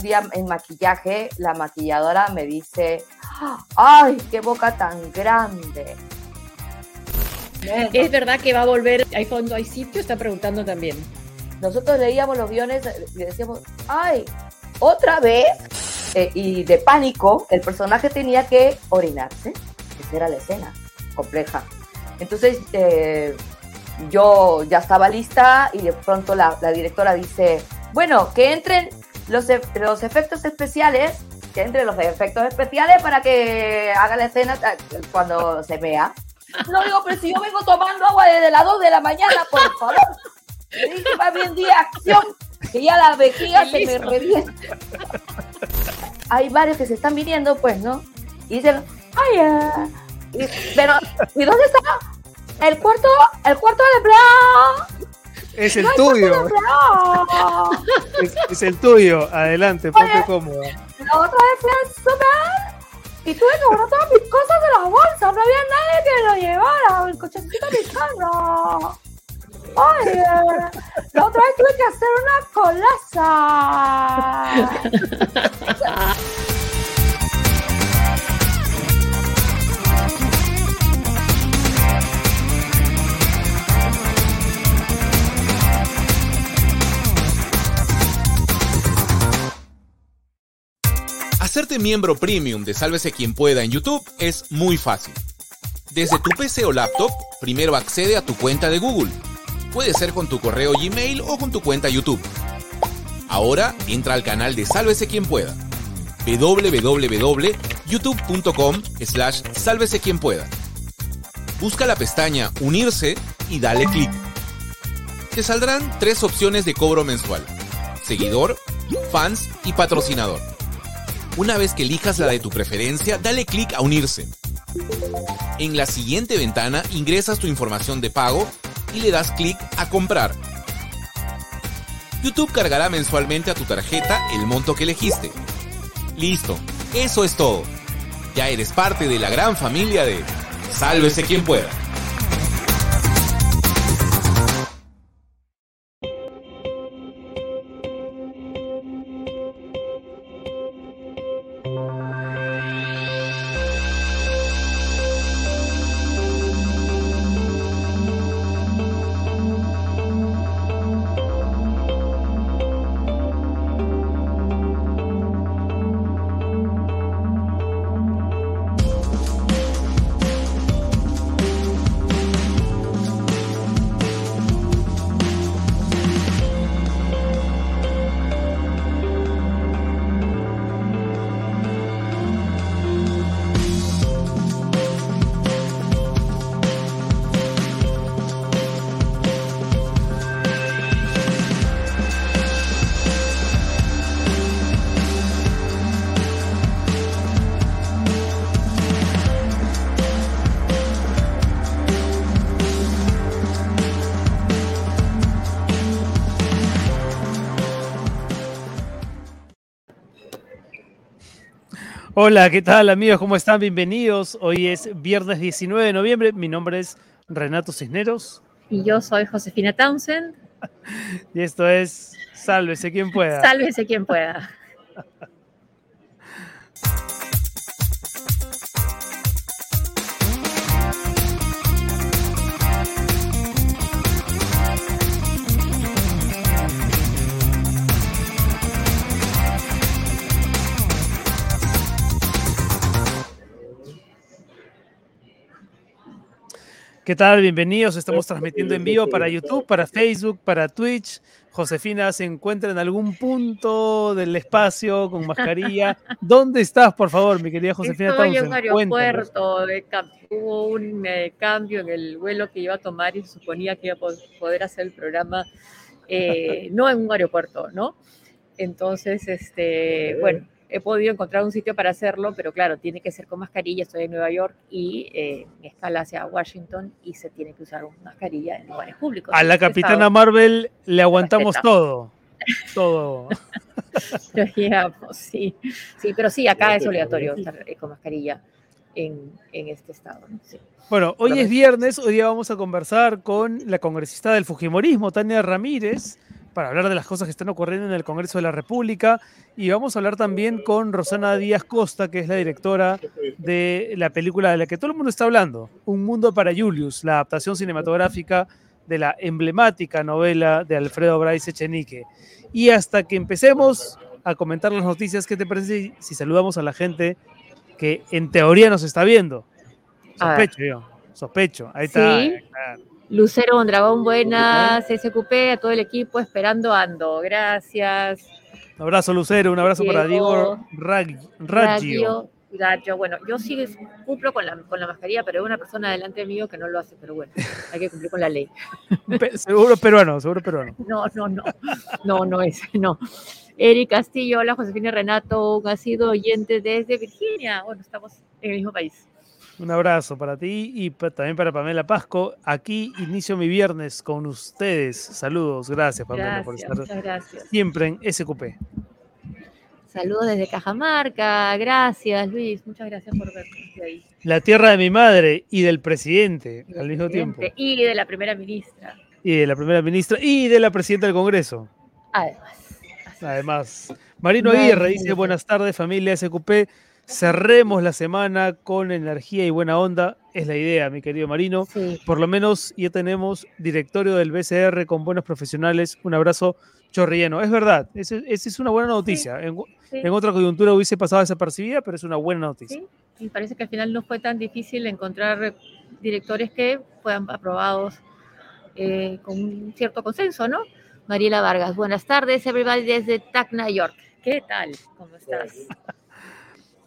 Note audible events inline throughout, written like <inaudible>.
un día en maquillaje, la maquilladora me dice, ¡ay, qué boca tan grande! Es verdad que va a volver, hay fondo, hay sitio, está preguntando también. Nosotros leíamos los guiones y decíamos, ¡ay, otra vez! Eh, y de pánico, el personaje tenía que orinarse. Esa era la escena, compleja. Entonces, eh, yo ya estaba lista y de pronto la, directora dice, bueno, que entren los, los efectos especiales, que entren los efectos especiales para que haga la escena eh, cuando se vea. No digo, pero si yo vengo tomando agua desde las 2 de la mañana, por favor. Le dije más bien día acción, que ya la vejiga se me revienta. Hay varios que se están viniendo, pues, ¿no? Y dicen, ay, pero, ¿y dónde está? El cuarto, el cuarto de empleado. Es el tuyo. Es, es, el tuyo. Adelante, ponte cómodo. La otra vez fui al super y tuve que borrar todas mis cosas de la bolsa. No había nadie que lo llevara. El cochecito de mi carro. Oye, la otra vez tuve que hacer una colaza. <laughs> Hacerte miembro premium de Sálvese quien pueda en YouTube es muy fácil. Desde tu PC o laptop, primero accede a tu cuenta de Google Puede ser con tu correo Gmail o con tu cuenta YouTube. Ahora entra al canal de Sálvese quien pueda. www.youtube.com slash sálvese quien pueda. Busca la pestaña Unirse y dale clic. Te saldrán tres opciones de cobro mensual. Seguidor, fans y patrocinador. Una vez que elijas la de tu preferencia, dale clic a Unirse. En la siguiente ventana ingresas tu información de pago y le das clic a comprar. YouTube cargará mensualmente a tu tarjeta el monto que elegiste. Listo, eso es todo. Ya eres parte de la gran familia de Sálvese quien pueda. Hola, ¿qué tal amigos? ¿Cómo están? Bienvenidos. Hoy es viernes 19 de noviembre. Mi nombre es Renato Cisneros. Y yo soy Josefina Townsend. <laughs> y esto es Sálvese quien pueda. Sálvese quien pueda. <laughs> ¿Qué tal? Bienvenidos. Estamos transmitiendo en vivo para YouTube, para Facebook, para Twitch. Josefina se encuentra en algún punto del espacio con mascarilla. <laughs> ¿Dónde estás, por favor, mi querida Josefina Estoy en un aeropuerto. hubo un eh, cambio en el vuelo que iba a tomar y se suponía que iba a poder hacer el programa eh, <laughs> no en un aeropuerto, ¿no? Entonces, este, bueno, he podido encontrar un sitio para hacerlo, pero claro, tiene que ser con mascarilla. Estoy en Nueva York y eh, escala hacia Washington y se tiene que usar mascarilla en lugares públicos. A la capitana Marvel le aguantamos todo. <laughs> Todo. <laughs> Pues, sí, sí, pero sí, acá es obligatorio estar eh, con mascarilla en, en este estado. Bueno, hoy es viernes, hoy día vamos a conversar con la congresista del Fujimorismo, Tania Ramírez, para hablar de las cosas que están ocurriendo en el Congreso de la República. Y vamos a hablar también con Rosana Díaz Costa, que es la directora de la película de la que todo el mundo está hablando, Un Mundo para Julius, la adaptación cinematográfica de la emblemática novela de Alfredo Bryce Echenique. Y hasta que empecemos a comentar las noticias, ¿qué te parece si saludamos a la gente que en teoría nos está viendo? Sospecho yo, sospecho. Ahí está. ¿Sí? Lucero Mondragón, buenas, SQP, a todo el equipo, esperando ando. Gracias. Un abrazo, Lucero, un abrazo para Diego Raggio. Raggio. Bueno, yo sí cumplo con la, con la mascarilla, pero hay una persona delante mío que no lo hace, pero bueno, <laughs> hay que cumplir con la ley. seguro peruano, seguro peruano. <laughs> No, no, no, no, no es, no. Eric Castillo, hola Josefina Renato, ha sido oyente desde Virginia. Bueno, estamos en el mismo país. Un abrazo para ti y también para Pamela Pasco. Aquí inicio mi viernes con ustedes. Saludos, gracias Pamela por estar siempre en SQP. Saludos desde Cajamarca, gracias Luis, muchas gracias por vernos ahí. La tierra de mi madre y del presidente al mismo tiempo. Y de la primera ministra. Y de la primera ministra y de la presidenta del Congreso. Además. Además. Marino Aguirre dice buenas tardes familia SQP cerremos la semana con energía y buena onda. Es la idea, mi querido Marino. Por lo menos ya tenemos directorio del BCR con buenos profesionales. Un abrazo chorrieno. Es verdad, esa es una buena noticia. En, otra coyuntura hubiese pasado desapercibida, pero es una buena noticia. Y parece que al final no fue tan difícil encontrar directores que fueran aprobados eh, con un cierto consenso, ¿no? Mariela Vargas, buenas tardes, everybody desde Tacna, York. ¿Qué tal? ¿Cómo estás?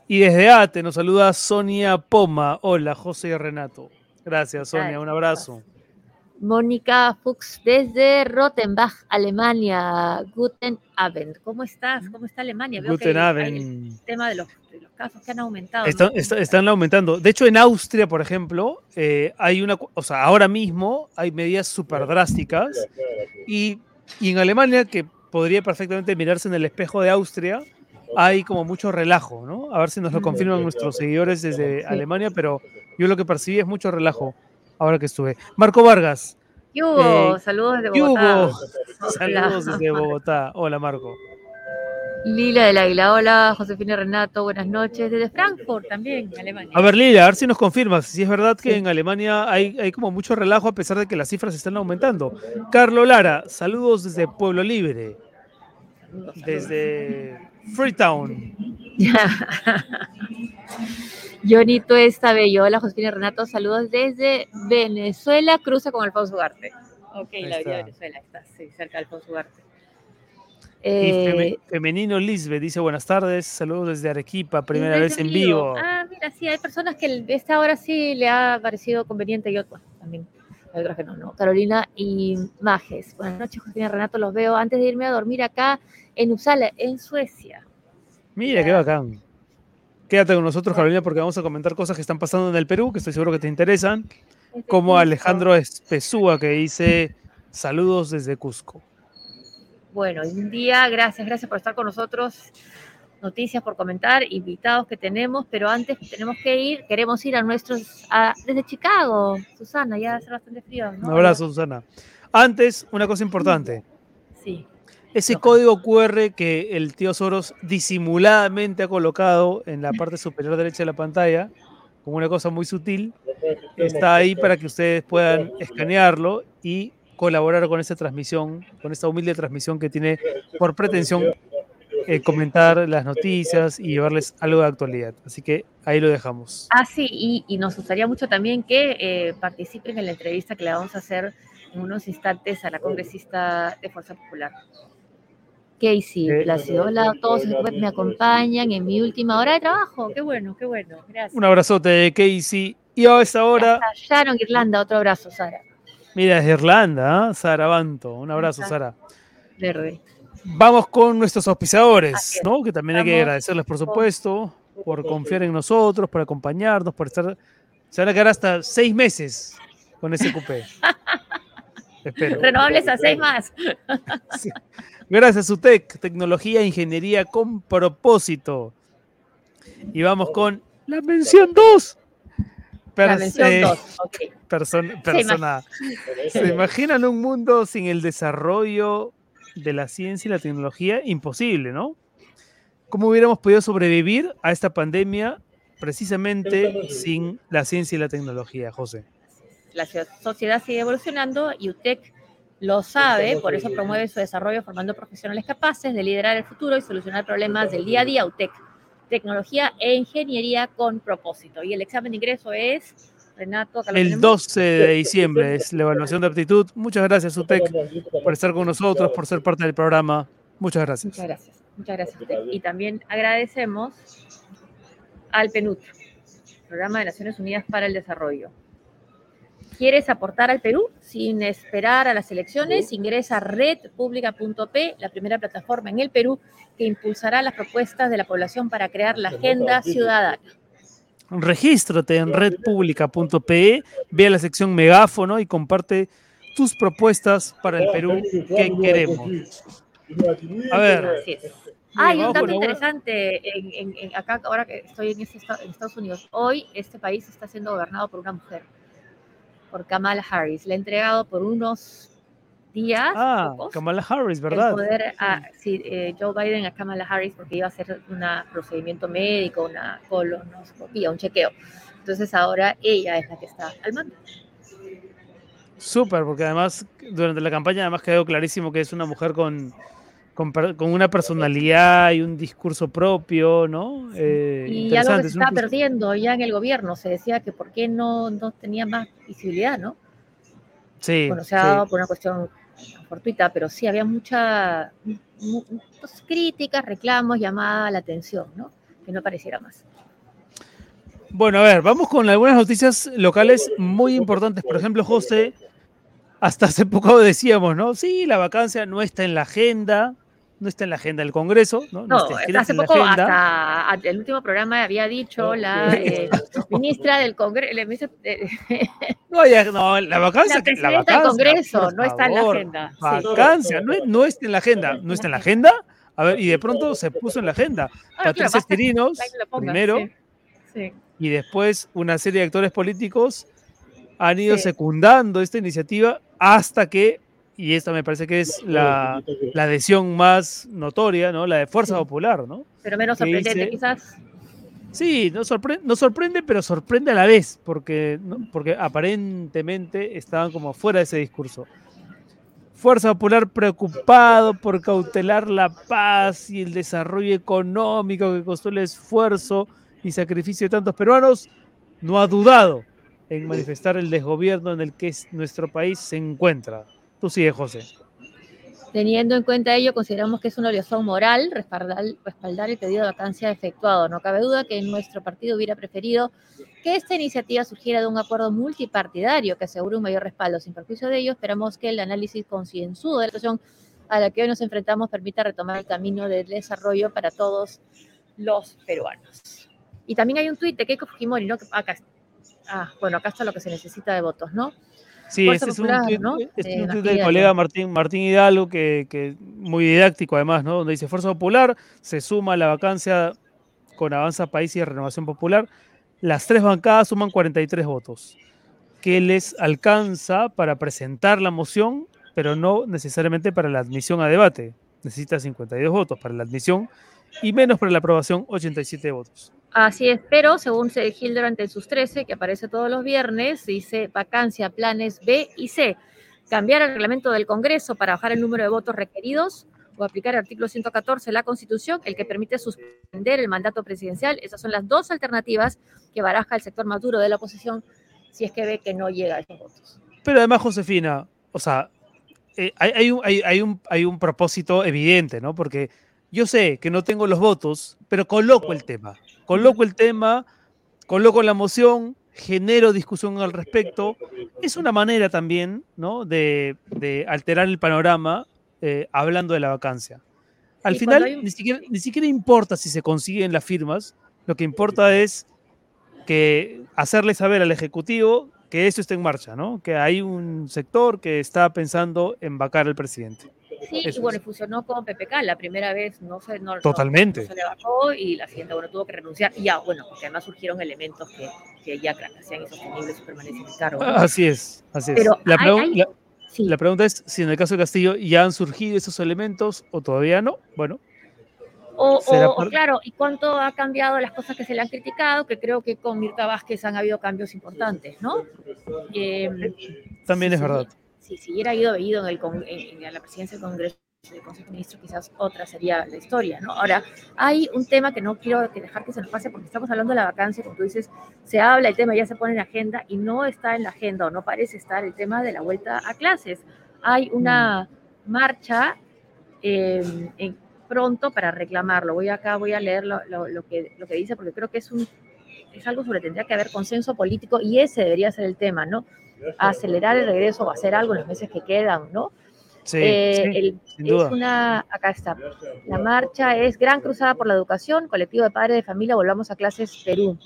Y desde ATE nos saluda Sonia Poma. Hola, José y Renato. Gracias, Sonia. Un abrazo. Mónica Fuchs desde Rottenbach, Alemania. Guten Abend. ¿Cómo estás? ¿Cómo está Alemania? Guten Abend. El tema de los, casos que han aumentado. Están aumentando. De hecho, en Austria, por ejemplo, eh, hay una, o sea, ahora mismo hay medidas súper drásticas y, y en Alemania, que podría perfectamente mirarse en el espejo de Austria, hay como mucho relajo, ¿no? A ver si nos lo confirman nuestros seguidores desde Alemania, pero yo lo que percibí es mucho relajo ahora que estuve. Marco Vargas. Hugo, eh, saludos desde Bogotá. <laughs> Saludos desde Bogotá. Hola, Marco. Lila del Águila, hola, Josefina Renato, buenas noches, desde Frankfurt también, Alemania. A ver, Lila, a ver si nos confirmas, si es verdad que en Alemania hay, hay como mucho relajo a pesar de que las cifras están aumentando. Carlo Lara, saludos desde Pueblo Libre, desde Freetown. <laughs> Jonito está bello. Hola, Josefina Renato. Saludos desde Venezuela. Cruza con Alfonso Ugarte. Ok, la vida de Venezuela está, sí, cerca de Alfonso Ugarte. y eh, Femenino Lisbeth dice buenas tardes, saludos desde Arequipa, primera vez en vivo. Ah, mira, sí, hay personas que esta hora sí le ha parecido conveniente y otras también. Otras que no, no. Carolina y Majes. Buenas noches, Josefina Renato, los veo antes de irme a dormir acá en Uppsala, en Suecia. Mira, qué bacán. Quédate con nosotros, Carolina, porque vamos a comentar cosas que están pasando en el Perú, que estoy seguro que te interesan, como Alejandro Espesúa, que dice saludos desde Cusco. Bueno, un día, gracias, gracias por estar con nosotros. Noticias por comentar, invitados que tenemos, pero antes tenemos que ir, queremos ir a nuestros, desde Chicago, Susana, ya hace bastante frío. Un abrazo, Susana. Antes, una cosa importante. Sí. Ese código QR que el tío Soros disimuladamente ha colocado en la parte superior derecha de la pantalla, como una cosa muy sutil, está ahí para que ustedes puedan escanearlo y colaborar con esta transmisión, con esta humilde transmisión que tiene por pretensión eh, comentar las noticias y llevarles algo de actualidad. Así que ahí lo dejamos. Ah, sí, y, nos gustaría mucho también que eh, participen en la entrevista que le vamos a hacer en unos instantes a la congresista de Fuerza Popular. Casey Plácido. Hola a todos que me acompañan en mi última hora de trabajo. Qué bueno, qué bueno. Gracias. Un abrazote, Casey. Y a esta hora. Sharon Irlanda, otro abrazo, Sara. Mira, es Irlanda, ¿eh? Sara Banto. Un abrazo, Sara. Verde. Vamos con nuestros auspiciadores, ¿no? Que también hay que agradecerles, por supuesto, por confiar en nosotros, por acompañarnos, por estar. Se van a quedar hasta seis meses con ese. <laughs> Espero. Renovables a seis más. <laughs> Sí. Gracias, UTEC, tecnología e ingeniería con propósito. Y vamos con la mención 2. la mención 2, persona. <laughs> ¿Se imaginan un mundo sin el desarrollo de la ciencia y la tecnología imposible, ¿no? ¿Cómo hubiéramos podido sobrevivir a esta pandemia precisamente sin la ciencia y la tecnología, José? La sociedad sigue evolucionando y UTEC lo sabe, por eso promueve su desarrollo formando profesionales capaces de liderar el futuro y solucionar problemas del día a día. UTEC, tecnología e ingeniería con propósito. Y el examen de ingreso es, Renato, acá El 12 de diciembre es la evaluación de aptitud. Muchas gracias, UTEC, por estar con nosotros, por ser parte del programa. Muchas gracias. Muchas gracias. Muchas gracias, UTEC. Y también agradecemos al PNUD, Programa de Naciones Unidas para el Desarrollo ¿Quieres aportar al Perú sin esperar a las elecciones? Ingresa a redpublica.p, la primera plataforma en el Perú que impulsará las propuestas de la población para crear la agenda ciudadana. Regístrate en redpublica.pe, ve a la sección megáfono y comparte tus propuestas para el Perú que queremos. A ver. Hay un dato interesante en, acá, ahora que estoy en, este en Estados Unidos. Hoy este país está siendo gobernado por una mujer por Kamala Harris. Le he entregado por unos días. Ah, Kamala Harris, ¿verdad? El poder a sí, eh, Joe Biden a Kamala Harris porque iba a hacer un procedimiento médico, una colonoscopia, un chequeo. Entonces ahora ella es la que está al mando. Súper, porque además durante la campaña además quedó clarísimo que es una mujer con con, una personalidad y un discurso propio, ¿no? Eh, y algo que se estaba perdiendo ya en el gobierno, se decía que por qué no, no tenía más visibilidad, ¿no? Sí. Bueno, se ha dado por una cuestión fortuita, pero sí había muchas pues, críticas, reclamos, llamada la atención, ¿no? Que no pareciera más. Bueno, a ver, vamos con algunas noticias locales muy importantes. Por ejemplo, José, hasta hace poco <laughs> decíamos, ¿no? Sí, la vacancia no está en la agenda, no está en la agenda del Congreso. No, no, hace poco, hasta el último programa había dicho la <laughs> eh, ministra del Congreso. <laughs> no, no, la vacancia. La, la vacancia, del Congreso no está en la agenda. Vacancia, no, no, está en la agenda. ¿No está en la agenda? A ver, y de pronto se puso en la agenda. Ah, Patricia primero, y después una serie de actores políticos han ido secundando esta iniciativa hasta que y esta me parece que es la, adhesión más notoria, ¿no? La de Fuerza Popular, ¿no? Pero menos sorprendente, quizás. Sí, nos sorprende, sorprende, pero sorprende a la vez, porque, porque aparentemente estaban como fuera de ese discurso. Fuerza Popular preocupado por cautelar la paz y el desarrollo económico que costó el esfuerzo y sacrificio de tantos peruanos, no ha dudado en manifestar el desgobierno en el que nuestro país se encuentra. Tú sigue, José. Teniendo en cuenta ello, consideramos que es una obligación moral respaldar, el pedido de vacancia efectuado. No cabe duda que nuestro partido hubiera preferido que esta iniciativa surgiera de un acuerdo multipartidario que asegure un mayor respaldo. Sin perjuicio de ello, esperamos que el análisis concienzudo de la situación a la que hoy nos enfrentamos permita retomar el camino del desarrollo para todos los peruanos. Y también hay un tuit de Keiko Fujimori, ¿no? Acá, ah, bueno, acá está lo que se necesita de votos, ¿no? Sí, ese es un tweet, del colega Martín, Martín Hidalgo, que, que, muy didáctico además, ¿no? Donde dice Fuerza Popular se suma a la vacancia con Avanza País y Renovación Popular. Las tres bancadas suman 43 votos, que les alcanza para presentar la moción, pero no necesariamente para la admisión a debate. Necesita 52 votos para la admisión y menos para la aprobación, 87 votos. Así es, pero según Hildebrand en sus 13, que aparece todos los viernes, dice vacancia, planes B y C. Cambiar el reglamento del Congreso para bajar el número de votos requeridos o aplicar el artículo 114 de la Constitución, el que permite suspender el mandato presidencial. Esas son las dos alternativas que baraja el sector maduro de la oposición si es que ve que no llega a esos votos. Pero además, Josefina, o sea, eh, hay, un, hay, un, hay un propósito evidente, ¿no? Porque yo sé que no tengo los votos, pero coloco el tema. Coloco el tema, coloco la moción, genero discusión al respecto. Es una manera también ¿no? de, alterar el panorama eh, hablando de la vacancia. Al final, ni, siquiera, ni siquiera importa si se consiguen las firmas, lo que importa es que hacerle saber al Ejecutivo que eso está en marcha, ¿no? que hay un sector que está pensando en vacar al presidente. Sí, y bueno, funcionó con PPK, la primera vez no se, no, Totalmente. se le bajó y la siguiente, bueno, tuvo que renunciar. Y ya, bueno, porque además surgieron elementos que, que ya hacían insostenible su permanencia en cargo. Así es, así es. Pero Sí. La pregunta es si en el caso de Castillo ya han surgido esos elementos o todavía no. Bueno, O, o- claro, ¿y cuánto ha cambiado las cosas que se le han criticado? Que creo que con Mirta Vázquez han habido cambios importantes, ¿no? Eh, también si es verdad. Si si hubiera ido ido en, el con- en- en la presidencia del Congreso del Consejo de Ministros, quizás otra sería la historia, ¿no? Ahora, hay un tema que no quiero que dejar que se nos pase porque estamos hablando de la vacancia, como tú dices, se habla el tema, ya se pone en agenda y no está en la agenda o no parece estar el tema de la vuelta a clases. Hay una marcha eh, en- pronto para reclamarlo. Voy acá, voy a leer lo, lo- lo que, lo que dice porque creo que es un es algo sobre tendría que haber consenso político y ese debería ser el tema, ¿no? Acelerar el regreso o hacer algo en los meses que quedan, ¿no? Sí, Eh, sí, el- sin es duda. una, acá está. La marcha es Gran Cruzada por la Educación, colectivo de padres de familia, volvamos a clases Perú,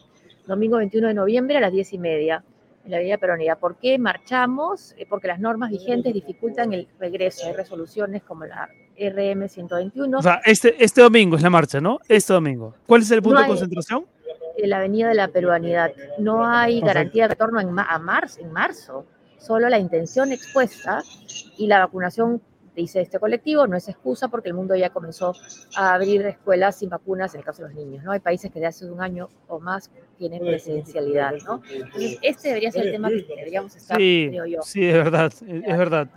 domingo 21 de noviembre a las 10 y media, en la Avenida Peronía. ¿Por qué marchamos? Eh, Porque las normas vigentes dificultan el regreso. Hay resoluciones como la RM 121 O sea, este, este domingo es la marcha, ¿no? Este domingo. ¿Cuál es el punto No de hay- concentración? En la Avenida de la Peruanidad. No hay garantía de retorno en, ma- a marzo, en marzo, solo la intención expuesta y la vacunación, dice este colectivo, no es excusa porque el mundo ya comenzó a abrir escuelas sin vacunas en el caso de los niños. ¿no? Hay países que de hace un año o más tienen presidencialidad. ¿no? Entonces, este debería ser el tema que deberíamos estar, Sí, creo yo. sí, es verdad, es, es verdad.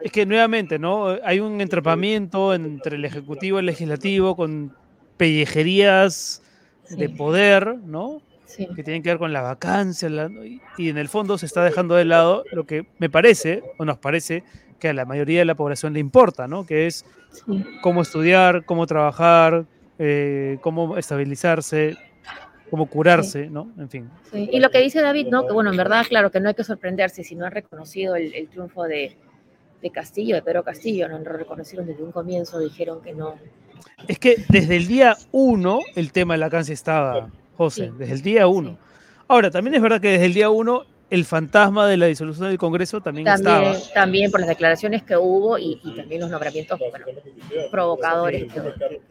Es que nuevamente, ¿no? Hay un entrapamiento entre el Ejecutivo y el Legislativo con pellejerías de poder, ¿no? sí. que tienen que ver con la vacancia, la- y, y en el fondo se está dejando de lado lo que me parece, o nos parece, que a la mayoría de la población le importa, ¿no? Que es sí. cómo estudiar, cómo trabajar, eh, cómo estabilizarse, cómo curarse, ¿no? En fin. Sí, Y lo que dice David, ¿no? Que bueno, en verdad, claro, que no hay que sorprenderse si no han reconocido el, el triunfo de, de Castillo, de Pedro Castillo, no lo reconocieron desde un comienzo, dijeron que no. Es que desde el día uno el tema de la vacancia estaba, José, Sí. desde el día uno. Ahora, también es verdad que desde el día uno el fantasma de la disolución del Congreso también, También, estaba. también por las declaraciones que hubo y, y también los nombramientos bueno, provocadores que,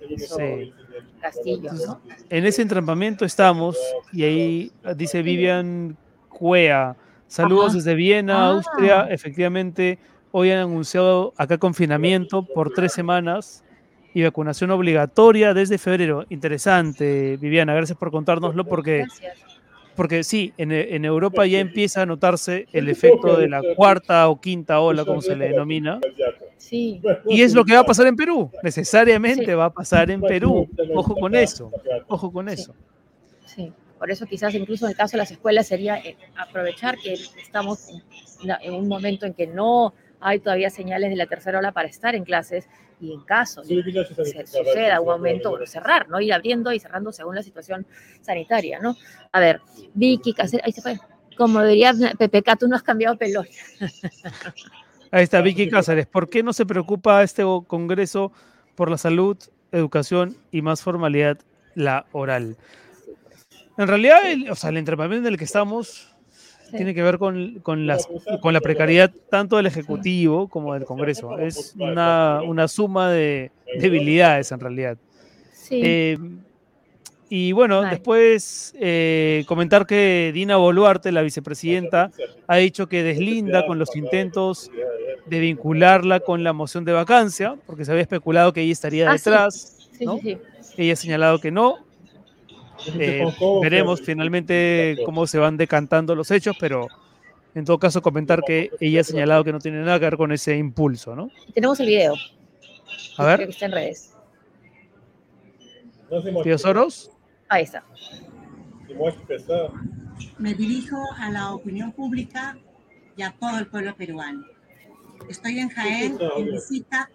que hizo Sí. Castillo, ¿no? En ese entrampamiento estamos, y ahí dice Vivian Cuea, saludos Ajá. desde Viena, Ah. Austria, efectivamente, hoy han anunciado acá confinamiento por tres semanas y vacunación obligatoria desde febrero. Interesante, Viviana, gracias por contárnoslo, porque, porque sí, en, en Europa ya empieza a notarse el efecto de la cuarta o quinta ola, como se le denomina, Sí, y es lo que va a pasar en Perú, necesariamente Sí. va a pasar en Perú. Ojo con eso, ojo con Sí. eso. sí. Por eso quizás incluso en el caso de las escuelas sería eh, aprovechar que estamos en un momento en que no hay todavía señales de la tercera ola para estar en clases y en caso de que se suceda un aumento, bueno, cerrar, ¿no? Ir abriendo y cerrando según la situación sanitaria, ¿no? A ver, Vicky, Cáceres, ahí se fue. Como diría PPK, tú no has cambiado pelón. <laughs> Ahí está Vicky Cáceres. ¿Por qué no se preocupa este Congreso por la salud, educación y más formalidad la oral? En realidad, el, o sea, el entrenamiento en el que estamos Sí. tiene que ver con, con las, con la precariedad tanto del Ejecutivo como del Congreso. Es una, una suma de debilidades en realidad. Sí, Eh, y bueno, Vale. después eh, comentar que Dina Boluarte, la vicepresidenta, ha dicho que deslinda con los intentos de vincularla con la moción de vacancia, porque se había especulado que ella estaría Ah, sí. detrás. sí, ¿no? sí, sí. Ella ha señalado que no. Eh, veremos finalmente cómo se van decantando los hechos, pero en todo caso comentar que ella ha señalado que no tiene nada que ver con ese impulso, ¿no? Tenemos el video. A ver. Creo que está en redes. Tío Soros. Ahí está. Me dirijo a la opinión pública y a todo el pueblo peruano. Estoy en Jaén en visita,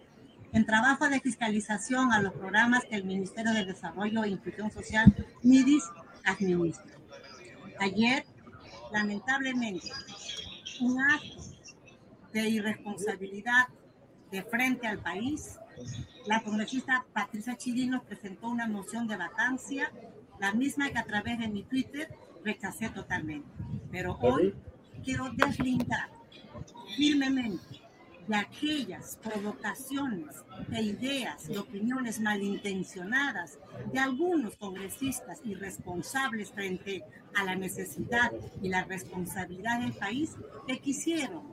en trabajo de fiscalización a los programas que el Ministerio de Desarrollo e Inclusión Social, MIDIS, administra. Ayer, lamentablemente, un acto de irresponsabilidad de frente al país, la congresista Patricia Chirino presentó una moción de vacancia, la misma que a través de mi Twitter rechacé totalmente. Pero hoy quiero deslindar firmemente de aquellas provocaciones e ideas y opiniones malintencionadas de algunos congresistas irresponsables frente a la necesidad y la responsabilidad del país que quisieron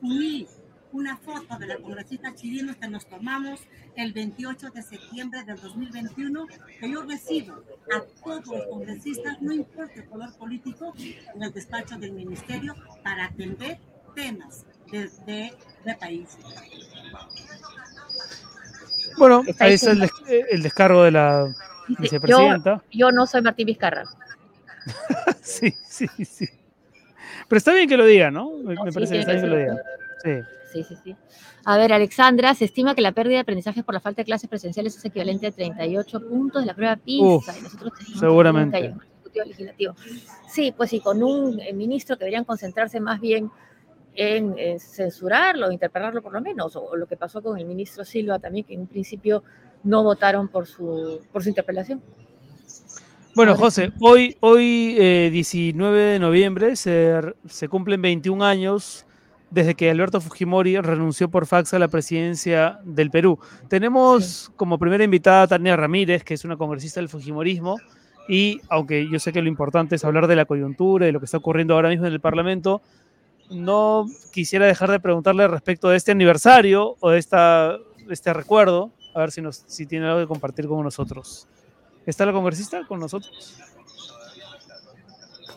unir una foto de la congresista chilena que nos tomamos el 28 de septiembre del 2021, que yo recibo a todos los congresistas, no importa el color político, en el despacho del ministerio para atender temas de, de, país. Bueno, ahí está el, el, descargo de la vicepresidenta. Yo, yo no soy Martín Vizcarra. <laughs> sí, sí, sí. Pero está bien que lo diga, ¿no? Me, parece que está bien que lo diga. Sí. Sí, sí, sí. A ver, Alexandra, se estima que la pérdida de aprendizaje por la falta de clases presenciales es equivalente a 38 puntos de la prueba PISA. seguramente. Legislativo. Sí, pues sí, con un eh, ministro que deberían concentrarse más bien en, censurarlo, interpretarlo por lo menos, o, lo que pasó con el ministro Silva también, que en un principio no votaron por su, por su interpelación. Bueno, José, hoy, hoy 19 eh, de noviembre se, se, cumplen 21 años desde que Alberto Fujimori renunció por fax a la presidencia del Perú. Tenemos como primera invitada a Tania Ramírez, que es una congresista del Fujimorismo, y aunque yo sé que lo importante es hablar de la coyuntura y de lo que está ocurriendo ahora mismo en el Parlamento, no quisiera dejar de preguntarle respecto de este aniversario o de, esta, este recuerdo, a ver si, nos, si tiene algo que compartir con nosotros. ¿Está la congresista con nosotros?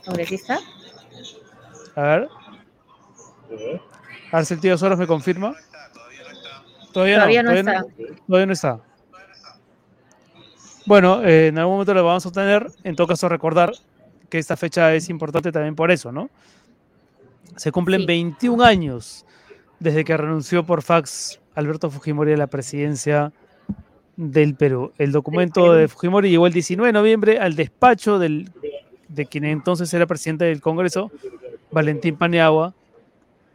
¿Congresista? A ver. A ver si el tío Soros me confirma. Todavía, no, está. todavía no está. Bueno, eh, en algún momento lo vamos a obtener. En todo caso, recordar que esta fecha es importante también por eso, ¿no? Se cumplen 21 años desde que renunció por fax Alberto Fujimori a la presidencia del Perú. El documento de Fujimori llegó el 19 de noviembre al despacho del, de quien entonces era presidente del Congreso, Valentín Paniagua,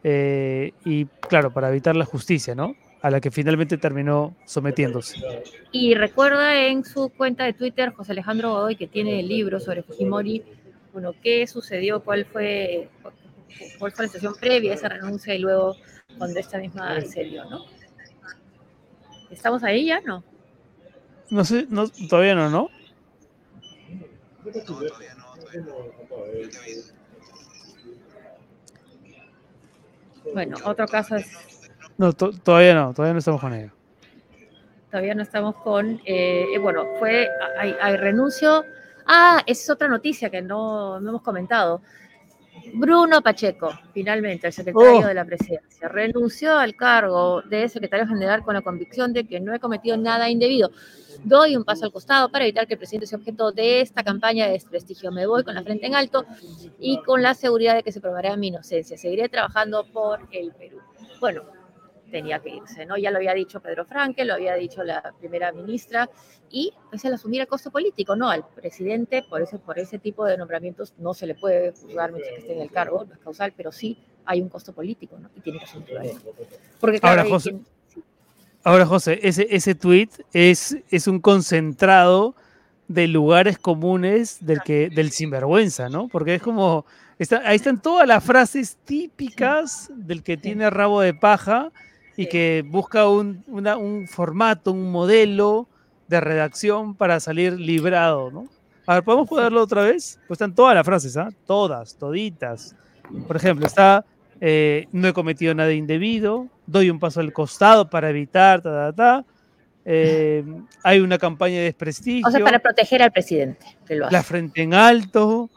eh, y claro, para evitar la justicia, ¿no? A la que finalmente terminó sometiéndose. Y recuerda en su cuenta de Twitter, José Alejandro Godoy, que tiene el libro sobre Fujimori, bueno, qué sucedió, cuál fue, la situación previa esa renuncia y luego cuando esta misma se dio, ¿no? ¿Estamos ahí ya? No. No sé, no, todavía no, ¿no? Bueno, otro caso es... No, todavía no, todavía no estamos con ella. Todavía no estamos con... Eh, eh, bueno, fue... Hay, hay, renuncio... Ah, esa es otra noticia que no, no hemos comentado. Bruno Pacheco, finalmente, el secretario oh. de la presidencia, renunció al cargo de secretario general con la convicción de que no he cometido nada indebido. Doy un paso al costado para evitar que el presidente sea objeto de esta campaña de desprestigio. Me voy con la frente en alto y con la seguridad de que se probará mi inocencia. Seguiré trabajando por el Perú. Bueno, tenía que irse, ¿no? Ya lo había dicho Pedro Franque, lo había dicho la primera ministra, y es el asumir el costo político, ¿no? Al presidente, por ese, por ese tipo de nombramientos no se le puede juzgar mientras que esté en el cargo, no es causal, pero sí hay un costo político, ¿no? Y tiene que asumirlo Porque ahora, José, ahora, José, ese, ese tweet es, es un concentrado de lugares comunes del que del sinvergüenza, ¿no? Porque es como está, ahí están todas las frases típicas del que tiene rabo de paja y que busca un, un, formato, un modelo de redacción para salir librado, ¿no? A ver, ¿podemos ponerlo otra vez? Pues están todas las frases, ¿ah? Todas, toditas. Por ejemplo, está, eh, no he cometido nada indebido, doy un paso al costado para evitar, ta, ta, ta. Eh, hay una campaña de desprestigio. O sea, para proteger al presidente. La frente en alto,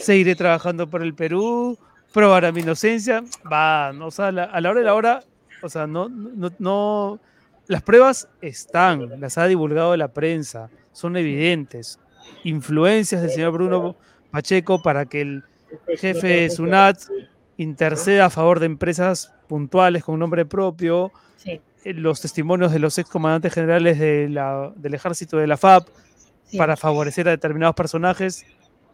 seguiré trabajando por el Perú, probará mi inocencia. Va, no, o sea, a la hora de la hora o sea, no, no, no, las pruebas están, las ha divulgado la prensa, son evidentes. Influencias del señor Bruno Pacheco para que el jefe de SUNAT interceda a favor de empresas puntuales con nombre propio, eh, los testimonios de los excomandantes generales de la, del ejército de la FAP para favorecer a determinados personajes.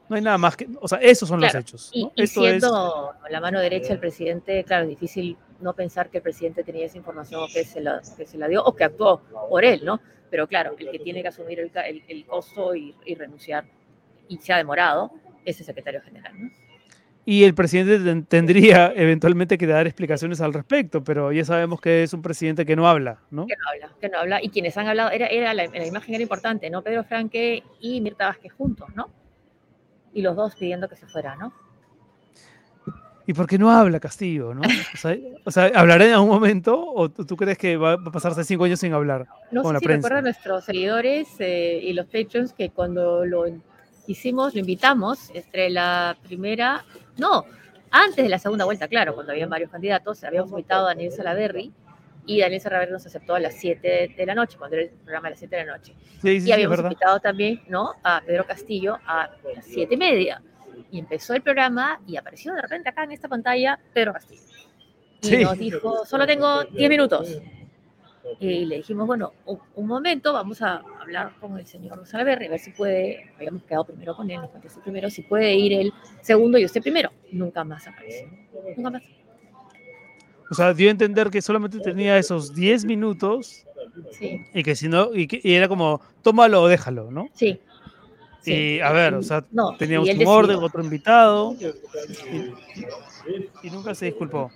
No hay nada más que, o sea, esos son los hechos. Y, siendo la mano derecha del presidente, claro, es difícil no pensar que el presidente tenía esa información o que se la, que se la dio o que actuó por él, ¿no? Pero claro, el que tiene que asumir el, el, costo y, renunciar, y se ha demorado, es el secretario general, ¿no? Y el presidente tendría eventualmente que dar explicaciones al respecto, pero ya sabemos que es un presidente que no habla, ¿no? Que no habla, que no habla. Y quienes han hablado, era, era la, la imagen era importante, ¿no? Pedro Franque y Mirta Vázquez juntos, ¿no? Y los dos pidiendo que se fuera, ¿no? ¿Y por qué no habla Castillo? ¿no? O, sea, ¿hablará en algún momento o tú crees que va a pasarse cinco años sin hablar no con sé la si prensa? recuerdan nuestros seguidores eh, y los patrons que cuando lo hicimos, lo invitamos entre la primera, no, antes de la segunda vuelta, claro, cuando había varios candidatos, habíamos invitado a Daniel Salaverry y Daniel Salaverry nos aceptó a las 7 de la noche, cuando era el programa a las 7 de la noche. Sí, sí, y habíamos sí, invitado también ¿no? a Pedro Castillo a las 7 y media y empezó el programa y apareció de repente acá en esta pantalla Pedro Castillo. Y sí. nos dijo, solo tengo 10 minutos. Y le dijimos, bueno, un, momento, vamos a hablar con el señor Salaverry, a ver si puede, habíamos quedado primero con él, nos contestó primero, si puede ir el segundo y usted primero. Nunca más apareció. Nunca más. O sea, dio a entender que solamente tenía esos 10 minutos sí. y que si no, y, que, y era como, tómalo o déjalo, ¿no? Sí. Sí. Y a ver, o sea, no, teníamos un orden, otro invitado y, y, nunca se disculpó.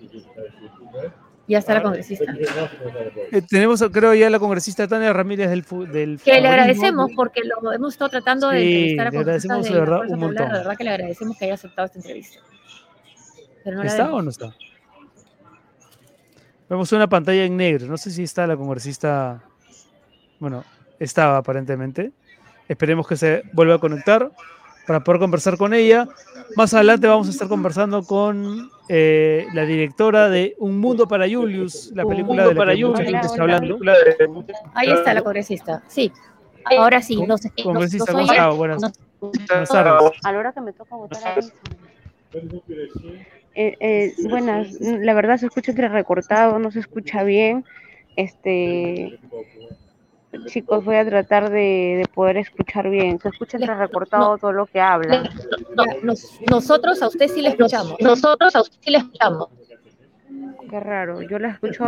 Ya está la congresista. Eh, tenemos, creo, ya la congresista Tania Ramírez del, del Que le agradecemos porque lo hemos estado tratando de entrevistar a le agradecemos de, de verdad un montón. De verdad que le agradecemos que haya aceptado esta entrevista. Pero no ¿Está o no está? Vemos una pantalla en negro. No sé si está la congresista. Bueno, estaba aparentemente. Esperemos que se vuelva a conectar para poder conversar con ella. Más adelante vamos a estar conversando con eh, la directora de Un Mundo para Julius, la película de la para que mucha Julius, gente está hablando. Ahí está la congresista. Sí. Ahora sí, no sé. Congresista, no, ¿cómo está? Buenas, buenas tardes. A la hora que me toca votar ahí. Eh, eh, buenas, la verdad se escucha entrerecortado, no se escucha bien. Este, chicos, voy a tratar de, de poder escuchar bien. Se escucha entrerecortado no, todo lo que habla. No, nos, nosotros a usted sí le escuchamos. Nosotros a usted sí le escuchamos. Qué raro, yo la escucho.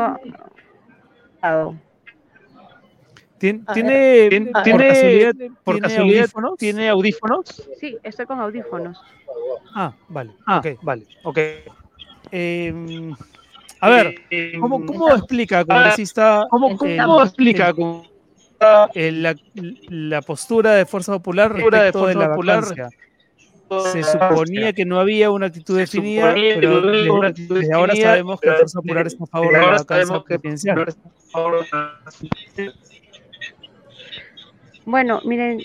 ¿Tiene, tiene, por casualidad, por ¿tiene casualidad audífonos? ¿tiene audífonos? Sí, estoy con audífonos. Ah, vale. Ah, okay. vale. Ok. Eh, a ver, Eh, ¿cómo, cómo explica, congresista, ¿Cómo, cómo el- explica el- con el- la, la postura de Fuerza Popular de respecto de, la Popular vacancia? Se suponía que no había una actitud definida, pero no había de- una actitud desde ahora definida, sabemos que pero Fuerza Popular está a favor de la vacancia presidencial. Bueno, miren,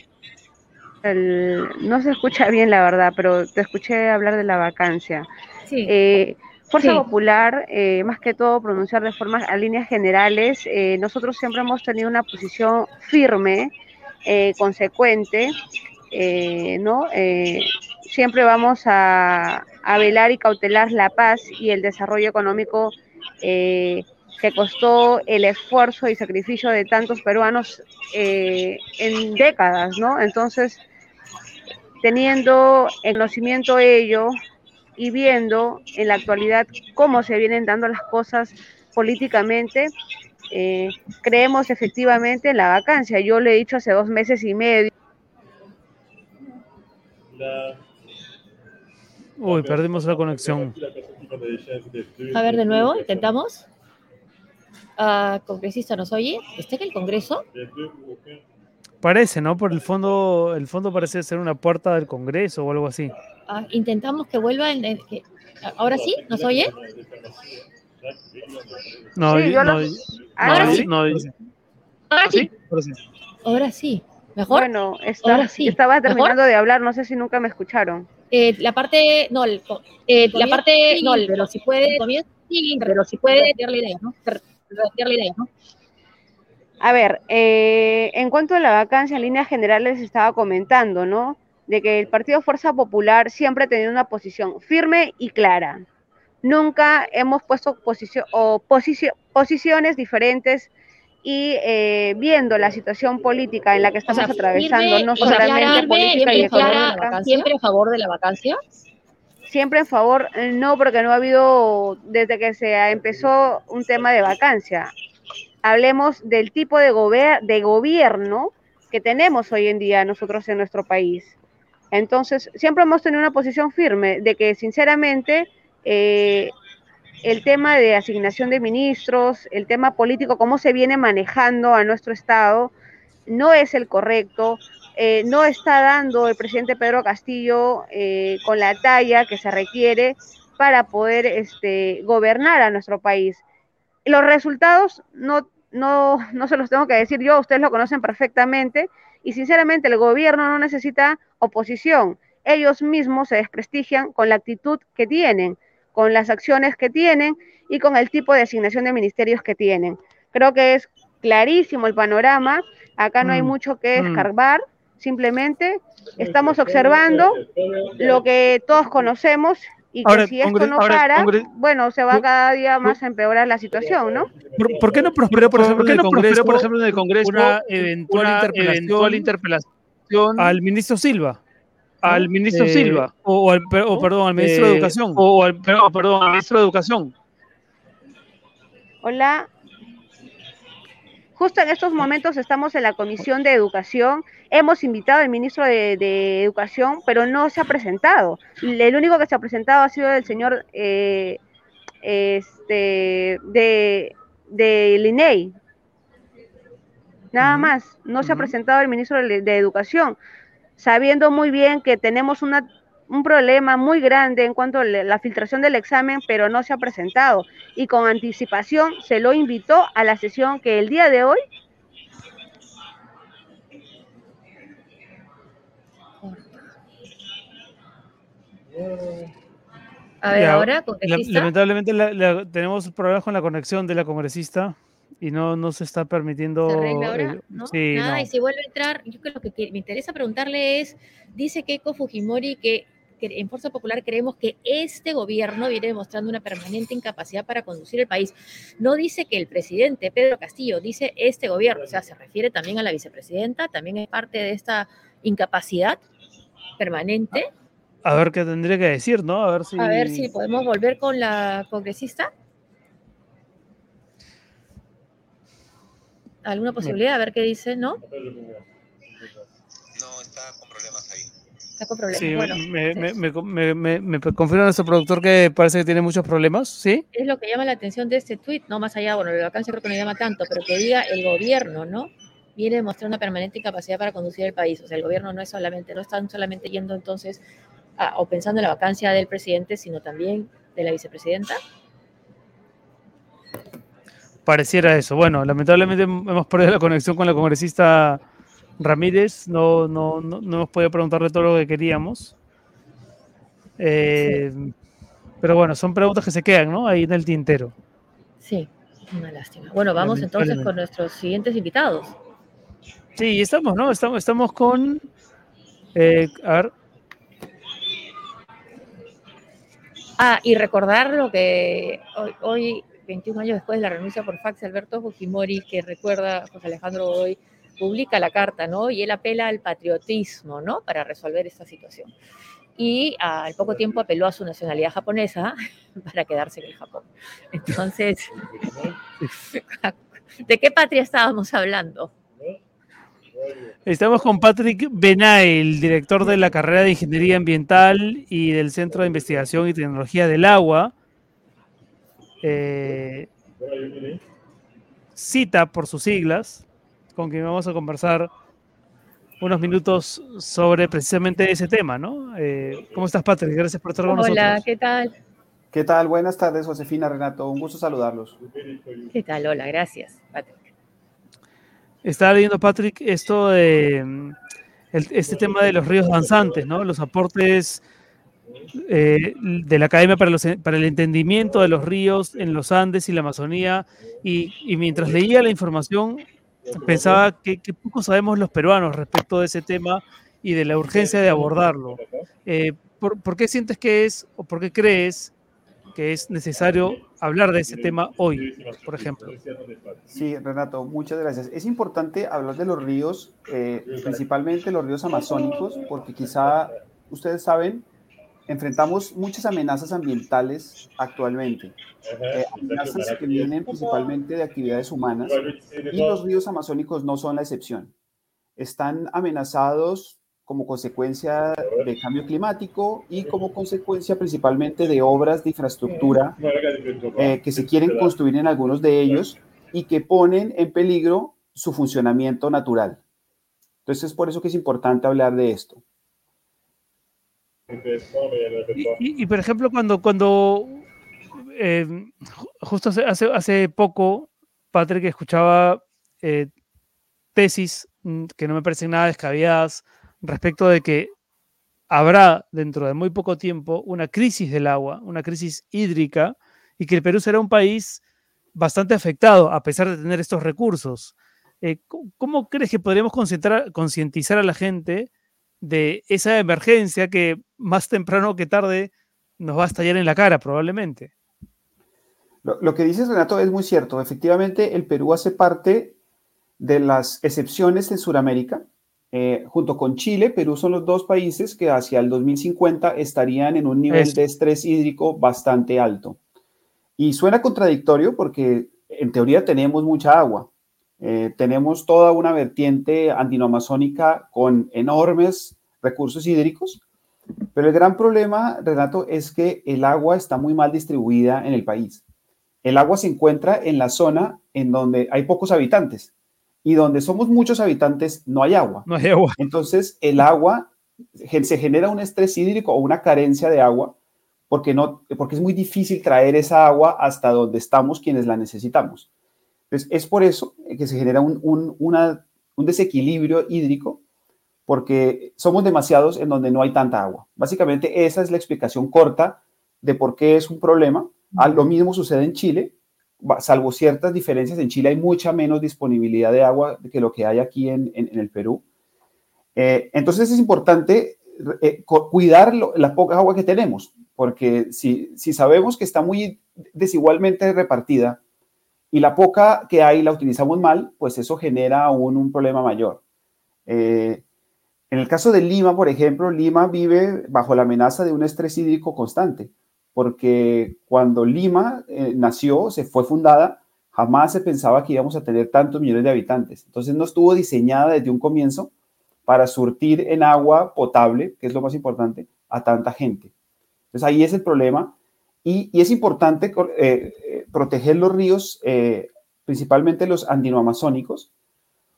el- no se escucha bien la verdad, pero te escuché hablar de la vacancia. Sí. Eh, Fuerza Sí. Popular, eh, más que todo pronunciar de forma a líneas generales, eh, nosotros siempre hemos tenido una posición firme, eh, consecuente, ¿no? Siempre vamos a, a velar y cautelar la paz y el desarrollo económico que costó el esfuerzo y sacrificio de tantos peruanos eh, en décadas, ¿no? Entonces, teniendo el conocimiento de ello y viendo en la actualidad cómo se vienen dando las cosas políticamente, eh, creemos efectivamente en la vacancia. Yo le he dicho hace dos meses y medio. Uy, perdimos la conexión. A ver, de nuevo, intentamos. Ah, congresista, ¿nos oye? ¿Está en el Congreso? Parece, ¿no? Por el fondo, el fondo parece ser una puerta del Congreso o algo así. Ah, intentamos que vuelva. En, en- que- ¿Ahora sí? ¿Nos oye? No, Sí, yo no, lo- no, Ahora no, sí. no, Ahora sí. ahora sí. Ahora sí. ¿Mejor? Bueno, está- Ahora sí. estaba ¿Mejor? terminando de hablar, no sé si nunca me escucharon. Eh, la parte, no, el, eh, la parte, no, el- pero si puede, sí, pero si puede, la idea, ¿no? La idea, ¿no? A ver, eh, en cuanto a la vacancia, en líneas generales estaba comentando, ¿no? De que el Partido Fuerza Popular siempre ha tenido una posición firme y clara. Nunca hemos puesto posicio- o posicio- posiciones diferentes y eh, viendo la situación política en la que estamos atravesando, no sea, solamente política y económica, siempre a favor de la vacancia. siempre en favor, eh, no, porque no ha habido, desde que se empezó un tema de vacancia. Hablemos del tipo de, de gobierno que tenemos hoy en día nosotros en nuestro país. Entonces, siempre hemos tenido una posición firme de que, sinceramente, eh, el tema de asignación de ministros, el tema político, cómo se viene manejando a nuestro Estado, no es el correcto, eh, no está dando el presidente Pedro Castillo eh, con la talla que se requiere para poder este, gobernar a nuestro país. Los resultados no, no, no se los tengo que decir yo, ustedes lo conocen perfectamente y sinceramente el gobierno no necesita oposición. Ellos mismos se desprestigian con la actitud que tienen, con las acciones que tienen y con el tipo de asignación de ministerios que tienen. Creo que es clarísimo el panorama, acá no hay Mm, mucho que mm. escarbar, simplemente estamos observando lo que todos conocemos y que Ahora, si esto no ahora, para, bueno, se va cada día más a empeorar la situación, ¿no? ¿Por, por qué no prosperó, por ejemplo, ¿Por qué en el no Congreso, por ejemplo, en el Congreso una eventual una interpelación eventual interpelación al ministro Silva? al ministro Eh, Silva? O, o al, per- o, perdón, al ministro de Eh, Educación. O, al, perdón, al ministro de Educación. Hola. Justo en estos momentos estamos en la Comisión de Educación. Hemos invitado al ministro de, de Educación, pero no se ha presentado. El único que se ha presentado ha sido el señor eh, este, de, de Liney. Nada más. No se ha presentado el ministro de, de Educación, sabiendo muy bien que tenemos una, un problema muy grande en cuanto a la filtración del examen, pero no se ha presentado y con anticipación se lo invitó a la sesión que el día de hoy A ver, Ya, ahora, congresista. lamentablemente la- la- tenemos problemas con la conexión de la congresista y no, no se está permitiendo. ¿Se ahora? el- ¿No? sí, Nada, no. y si vuelve a entrar, yo creo que, que me interesa preguntarle es, dice Keiko Fujimori que en Fuerza Popular creemos que este gobierno viene demostrando una permanente incapacidad para conducir el país. No dice que el presidente Pedro Castillo, dice este gobierno, o sea, se refiere también a la vicepresidenta, también es parte de esta incapacidad permanente. A ver qué tendría que decir, ¿no? A ver si. A ver si podemos volver con la congresista. ¿Alguna posibilidad? A ver qué dice, ¿no? No, está con problemas con problemas. Sí, bueno, me, me, me, me, me- me confirma nuestro productor que parece que tiene muchos problemas, ¿sí? es lo que llama la atención de este tuit, no más allá, bueno, la vacancia creo que no llama tanto, pero que diga el gobierno, ¿no? Viene demostrando una permanente incapacidad para conducir el país. O sea, el gobierno no es solamente, no están solamente yendo entonces a- o pensando en la vacancia del presidente, sino también de la vicepresidenta. Pareciera eso. Bueno, lamentablemente hemos perdido la conexión con la congresista Ramírez. No, no, no, no hemos podido preguntarle todo lo que queríamos. Eh, Pero bueno, son preguntas que se quedan, ¿no? Ahí en el tintero. Sí, una lástima. Bueno, vamos entonces con nuestros siguientes invitados. Sí, estamos, ¿no? Estamos, estamos con. eh, a ver, Ah, y recordar lo que hoy, hoy, 21 años después de la renuncia por fax, Alberto Fujimori, que recuerda José Alejandro Godoy, publica la carta, ¿no? Y él apela al patriotismo, ¿no? Para resolver esta situación. Y al poco tiempo apeló a su nacionalidad japonesa <laughs> para quedarse en el Japón. Entonces, <laughs> ¿de qué patria estábamos hablando? Estamos con Patrick Benail, director de la carrera de Ingeniería Ambiental y del Centro de Investigación y Tecnología del Agua. Eh, cita por sus siglas, con quien vamos a conversar unos minutos sobre precisamente ese tema, ¿no? Eh, ¿Cómo estás, Patrick? Gracias por estar con Hola, nosotros. ¿qué tal? ¿Qué tal? Buenas tardes, Josefina, Renato. Un gusto saludarlos. ¿Qué tal? Hola, gracias. Patrick. Estaba leyendo, Patrick, esto de mm, el- este tema de los ríos danzantes, ¿no? Los aportes eh, de la Academia para, los- para el Entendimiento de los Ríos en los Andes y la Amazonía. Y, y mientras leía la información, pensaba que, poco sabemos los peruanos respecto de ese tema y de la urgencia de abordarlo. Eh, ¿por, por qué sientes que es, o por qué crees que es necesario hablar de ese tema hoy, por ejemplo? Sí, Renato, muchas gracias. Es importante hablar de los ríos, eh, principalmente los ríos amazónicos, porque quizá ustedes saben, enfrentamos muchas amenazas ambientales actualmente. Eh, amenazas que vienen principalmente de actividades humanas y los ríos amazónicos no son la excepción. Están amenazados como consecuencia de cambio climático y como consecuencia principalmente de obras de infraestructura eh, que se quieren construir en algunos de ellos y que ponen en peligro su funcionamiento natural. Entonces es por eso que es importante hablar de esto. Y, por ejemplo, cuando, cuando eh, ju- justo hace, hace, poco, Patrick escuchaba eh, tesis mm, que no me parecen nada descabelladas respecto de que habrá dentro de muy poco tiempo una crisis del agua, una crisis hídrica, y que el Perú será un país bastante afectado a pesar de tener estos recursos. Eh, ¿Cómo crees que podríamos concientizar a la gente de esa emergencia que más temprano que tarde nos va a estallar en la cara, probablemente? Lo, lo que dices, Renato, es muy cierto. Efectivamente, el Perú hace parte de las excepciones en Sudamérica. Eh, junto con Chile, Perú son los dos países que hacia el 2050 estarían en un nivel Eso. de estrés hídrico bastante alto. Y suena contradictorio porque en teoría tenemos mucha agua. Eh, tenemos toda una vertiente andinoamazónica con enormes recursos hídricos, pero el gran problema, Renato, es que el agua está muy mal distribuida en el país. El agua se encuentra en la zona en donde hay pocos habitantes y donde somos muchos habitantes no hay agua. No hay agua. Entonces, el agua se genera un estrés hídrico o una carencia de agua porque, no, porque es muy difícil traer esa agua hasta donde estamos quienes la necesitamos. Entonces, es por eso que se genera un, un- una- un desequilibrio hídrico porque somos demasiados en donde no hay tanta agua. Básicamente, esa es la explicación corta de por qué es un problema. Ah, Lo mismo sucede en Chile, salvo ciertas diferencias. En Chile hay mucha menos disponibilidad de agua que lo que hay aquí en, en- en el Perú. Eh, entonces es importante eh, cu- cuidar lo- la poca agua que tenemos, porque si, si sabemos que está muy desigualmente repartida y la poca que hay la utilizamos mal, pues eso genera aún un problema mayor. Eh, en el caso de Lima, por ejemplo, Lima vive bajo la amenaza de un estrés hídrico constante, porque cuando Lima eh, nació, se fue fundada, jamás se pensaba que íbamos a tener tantos millones de habitantes. Entonces no estuvo diseñada desde un comienzo para surtir en agua potable, que es lo más importante, a tanta gente. Entonces ahí es el problema. Y, es importante eh, eh, proteger los ríos, eh, principalmente los andinoamazónicos,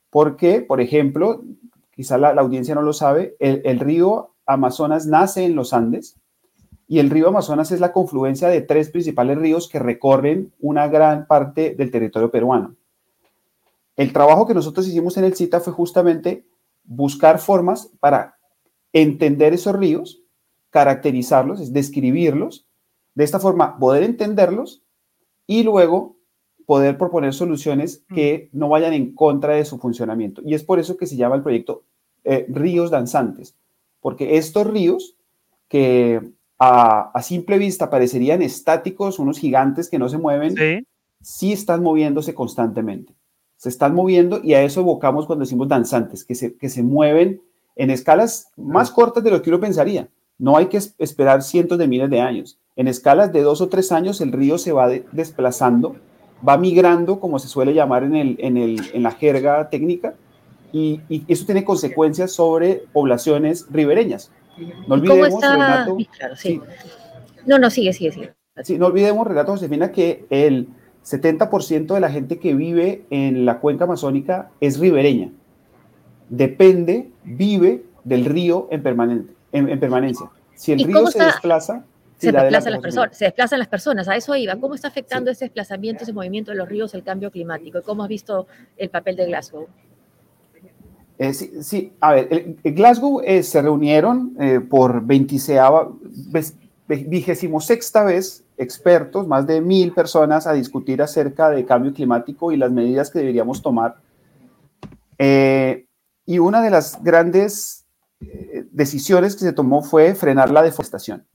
porque, por ejemplo, quizá la, audiencia no lo sabe, el, el río Amazonas nace en los Andes y el río Amazonas es la confluencia de tres principales ríos que recorren una gran parte del territorio peruano. El trabajo que nosotros hicimos en el CITA fue justamente buscar formas para entender esos ríos, caracterizarlos, es describirlos, de esta forma poder entenderlos y luego poder proponer soluciones que no vayan en contra de su funcionamiento. Y es por eso que se llama el proyecto eh, Ríos Danzantes, porque estos ríos que a, a simple vista parecerían estáticos, unos gigantes que no se mueven, Sí. sí están moviéndose constantemente. Se están moviendo y a eso evocamos cuando decimos danzantes, que se, que se mueven en escalas más cortas de lo que uno pensaría. No hay que es- esperar cientos de miles de años. En escalas de dos o tres años el río se va de- desplazando, va migrando, como se suele llamar en, el, en, el, en la jerga técnica, y, y eso tiene consecuencias sobre poblaciones ribereñas. No ¿Y cómo olvidemos, está? Renato, Sí, claro, sí. sí, No, no, sigue, sigue, sigue. Sí, no olvidemos, Renato Josefina, que el 70% de la gente que vive en la cuenca amazónica es ribereña. Depende, vive del río en, permanente, en, en permanencia. Si el ¿Y río se está- desplaza, Se desplazan las personas, se desplazan las personas, a eso iba. ¿Cómo está afectando ese desplazamiento, ese movimiento de los ríos, el cambio climático? ¿Y cómo has visto el papel de Glasgow? Eh, sí, sí, a ver, el, el Glasgow eh, se reunieron eh, por 26 vigésimo sexta vez expertos, más de mil personas, a discutir acerca de cambio climático y las medidas que deberíamos tomar. Eh, y una de las grandes decisiones que se tomó fue frenar la deforestación.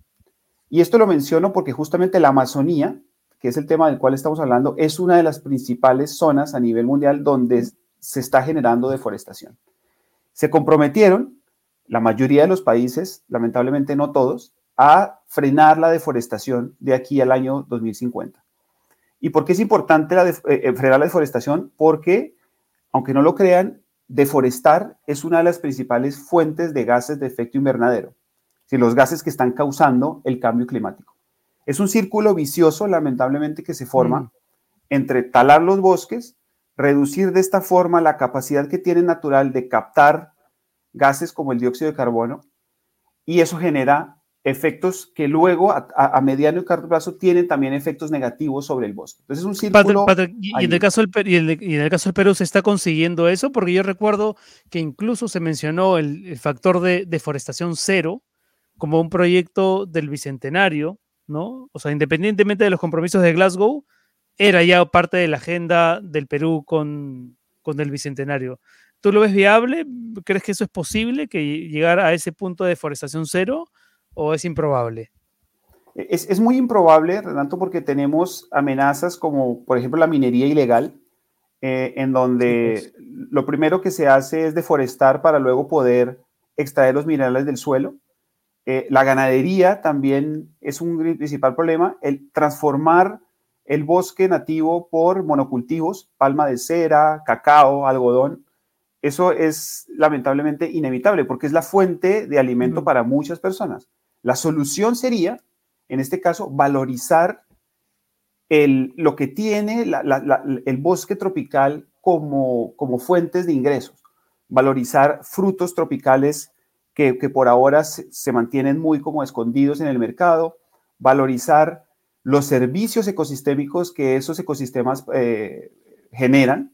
Y esto lo menciono porque justamente la Amazonía, que es el tema del cual estamos hablando, es una de las principales zonas a nivel mundial donde se está generando deforestación. Se comprometieron, la mayoría de los países, lamentablemente no todos, a frenar la deforestación de aquí al año 2050. ¿Y por qué es importante la eh, eh, frenar la deforestación? Porque, aunque no lo crean, deforestar es una de las principales fuentes de gases de efecto invernadero, si los gases que están causando el cambio climático. Es un círculo vicioso, lamentablemente, que se forma Mm. entre talar los bosques, reducir de esta forma la capacidad que tiene natural de captar gases como el dióxido de carbono, y eso genera efectos que luego a, a, mediano y corto plazo tienen también efectos negativos sobre el bosque. Entonces es un círculo. Patrick, Patrick, y, en el caso del, y, en el, y, en el, caso del Perú se está consiguiendo eso, porque yo recuerdo que incluso se mencionó el, el factor de deforestación cero como un proyecto del bicentenario, ¿no? O sea, independientemente de los compromisos de Glasgow, era ya parte de la agenda del Perú con, con el bicentenario. ¿Tú lo ves viable? ¿Crees que eso es posible, que llegar a ese punto de deforestación cero, o es improbable? Es, es, muy improbable, Renato, porque tenemos amenazas como, por ejemplo, la minería ilegal, eh, en donde sí, pues. lo primero que se hace es deforestar para luego poder extraer los minerales del suelo. Eh, la ganadería también es un principal problema, el transformar el bosque nativo por monocultivos, palma de cera, cacao, algodón. Eso es lamentablemente inevitable porque es la fuente de alimento mm. para muchas personas. La solución sería, en este caso, valorizar el, lo que tiene la, la, la, el bosque tropical como, como, fuentes de ingresos, valorizar frutos tropicales que, por ahora se, se, mantienen muy como escondidos en el mercado, valorizar los servicios ecosistémicos que esos ecosistemas eh, generan,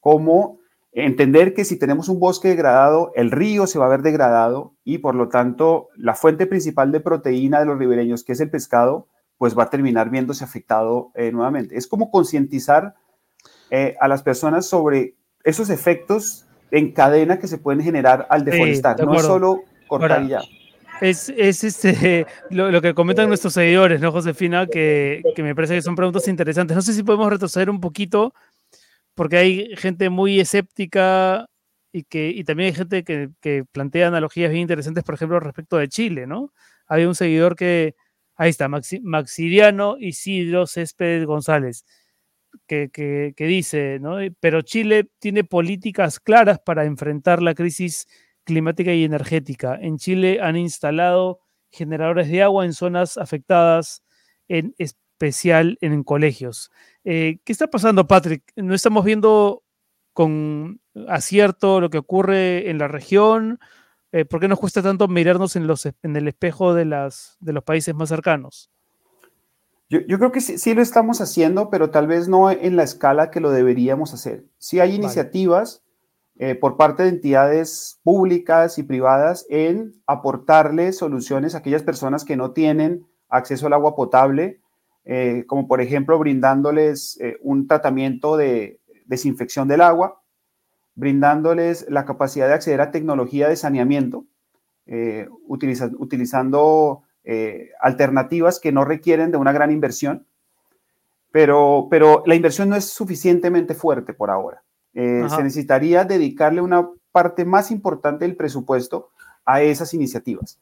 como entender que si tenemos un bosque degradado, el río se va a ver degradado y por lo tanto la fuente principal de proteína de los ribereños, que es el pescado, pues va a terminar viéndose afectado eh, nuevamente. Es como concientizar eh, a las personas sobre esos efectos en cadena que se pueden generar al deforestar, sí, de no es solo cortar y ya. Es, es este, <laughs> lo, lo, que comentan nuestros seguidores, ¿no, Josefina? Que, que me parece que son preguntas interesantes. No sé si podemos retroceder un poquito porque hay gente muy escéptica y, que, y también hay gente que, que, plantea analogías bien interesantes, por ejemplo, respecto de Chile, ¿no? Hay un seguidor que, ahí está, Maxi, Maxiriano Isidro Céspedes González, que, que, dice, ¿no? Pero Chile tiene políticas claras para enfrentar la crisis climática y energética. En Chile han instalado generadores de agua en zonas afectadas, en especial en colegios. Eh, ¿Qué está pasando, Patrick? ¿No estamos viendo con acierto lo que ocurre en la región? Eh, ¿Por qué nos cuesta tanto mirarnos en, los, en el espejo de, las, de los países más cercanos? Yo, yo creo que sí, sí, lo estamos haciendo, pero tal vez no en la escala que lo deberíamos hacer. Sí hay iniciativas vale. eh, por parte de entidades públicas y privadas en aportarle soluciones a aquellas personas que no tienen acceso al agua potable, eh, como por ejemplo brindándoles eh, un tratamiento de desinfección del agua, brindándoles la capacidad de acceder a tecnología de saneamiento, eh, utiliza, utilizando alternativas que no requieren de una gran inversión, pero, pero la inversión no es suficientemente fuerte por ahora. se necesitaría dedicarle una parte más importante del presupuesto a esas iniciativas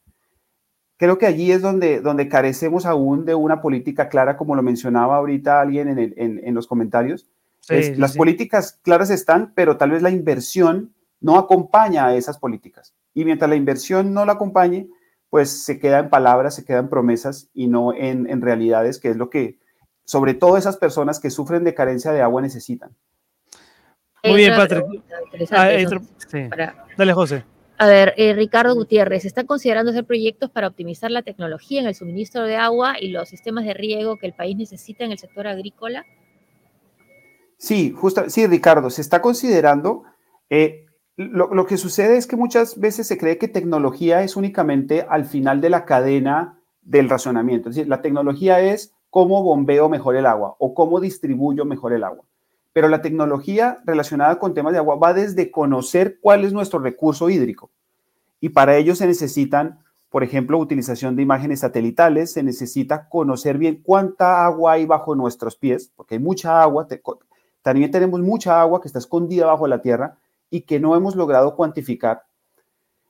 creo que allí es donde, donde carecemos aún de una política clara, como lo mencionaba ahorita alguien en, el, en, en los comentarios. Sí, es, sí, las sí. políticas claras están, pero tal vez la inversión no acompaña a esas políticas. Y mientras la inversión no la acompañe, pues se queda en palabras, se quedan promesas y no en, en realidades, que es lo que sobre todo esas personas que sufren de carencia de agua necesitan. Muy bien, Patrick. Ah, Dale, José. A ver, eh, Ricardo Gutiérrez, ¿están considerando hacer proyectos para optimizar la tecnología en el suministro de agua y los sistemas de riego que el país necesita en el sector agrícola? Sí, justo, sí, Ricardo, se está considerando. Eh, lo, que sucede es que muchas veces se cree que tecnología es únicamente al final de la cadena del racionamiento. Es decir, la tecnología es cómo bombeo mejor el agua o cómo distribuyo mejor el agua pero la tecnología relacionada con temas de agua va desde conocer cuál es nuestro recurso hídrico. Y para ello se necesitan, por ejemplo, utilización de imágenes satelitales, se necesita conocer bien cuánta agua hay bajo nuestros pies, porque hay mucha agua, también tenemos mucha agua que está escondida bajo la tierra y que no hemos logrado cuantificar.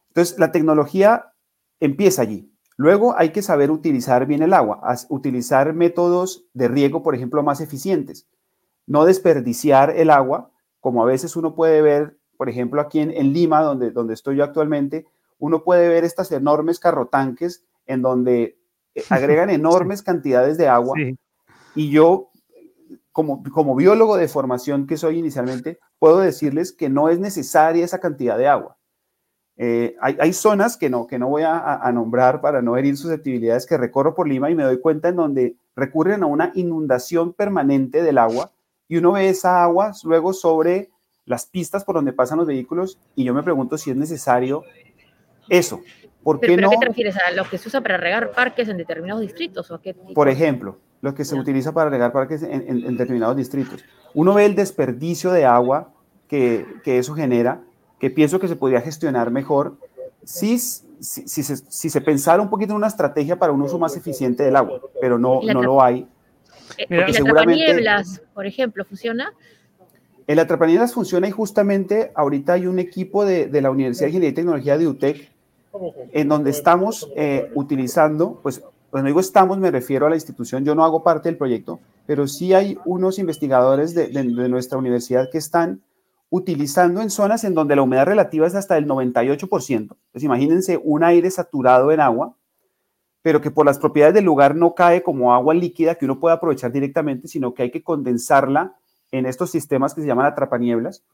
Entonces, la tecnología empieza allí. Luego hay que saber utilizar bien el agua, utilizar métodos de riego, por ejemplo, más eficientes no desperdiciar el agua, como a veces uno puede ver, por ejemplo, aquí en, en Lima, donde, donde estoy yo actualmente, uno puede ver estas enormes carrotanques en donde eh, agregan <laughs> enormes sí. cantidades de agua. Sí. Y yo, como, como biólogo de formación que soy inicialmente, puedo decirles que no es necesaria esa cantidad de agua. Eh, hay, hay, zonas que no, que no voy a, a, nombrar para no herir susceptibilidades que recorro por Lima y me doy cuenta en donde recurren a una inundación permanente del agua y uno ve esa agua luego sobre las pistas por donde pasan los vehículos y yo me pregunto si es necesario eso. ¿Por qué ¿Pero, pero no? ¿a qué te refieres? ¿A lo que se usa para regar parques en determinados distritos? ¿o qué tipo? Por ejemplo, lo que se utiliza para regar parques en, en- en determinados distritos. Uno ve el desperdicio de agua que, que eso genera, que pienso que se podría gestionar mejor si, si, si se, si se pensara un poquito en una estrategia para un uso más eficiente del agua, pero no, no lo hay. Eh, Mira, ¿Y la seguramente- atrapanieblas, por ejemplo, funciona? El atrapanielas funciona y justamente ahorita hay un equipo de, de la Universidad de Ingeniería y Tecnología de UTEC en donde estamos eh, utilizando, pues cuando digo estamos me refiero a la institución, yo no hago parte del proyecto, pero sí hay unos investigadores de, nuestra universidad que están utilizando en zonas en donde la humedad relativa es hasta el 98%. Pues imagínense un aire saturado en agua, pero que por las propiedades del lugar no cae como agua líquida que uno puede aprovechar directamente, sino que hay que condensarla en estos sistemas que se llaman atrapanieblas.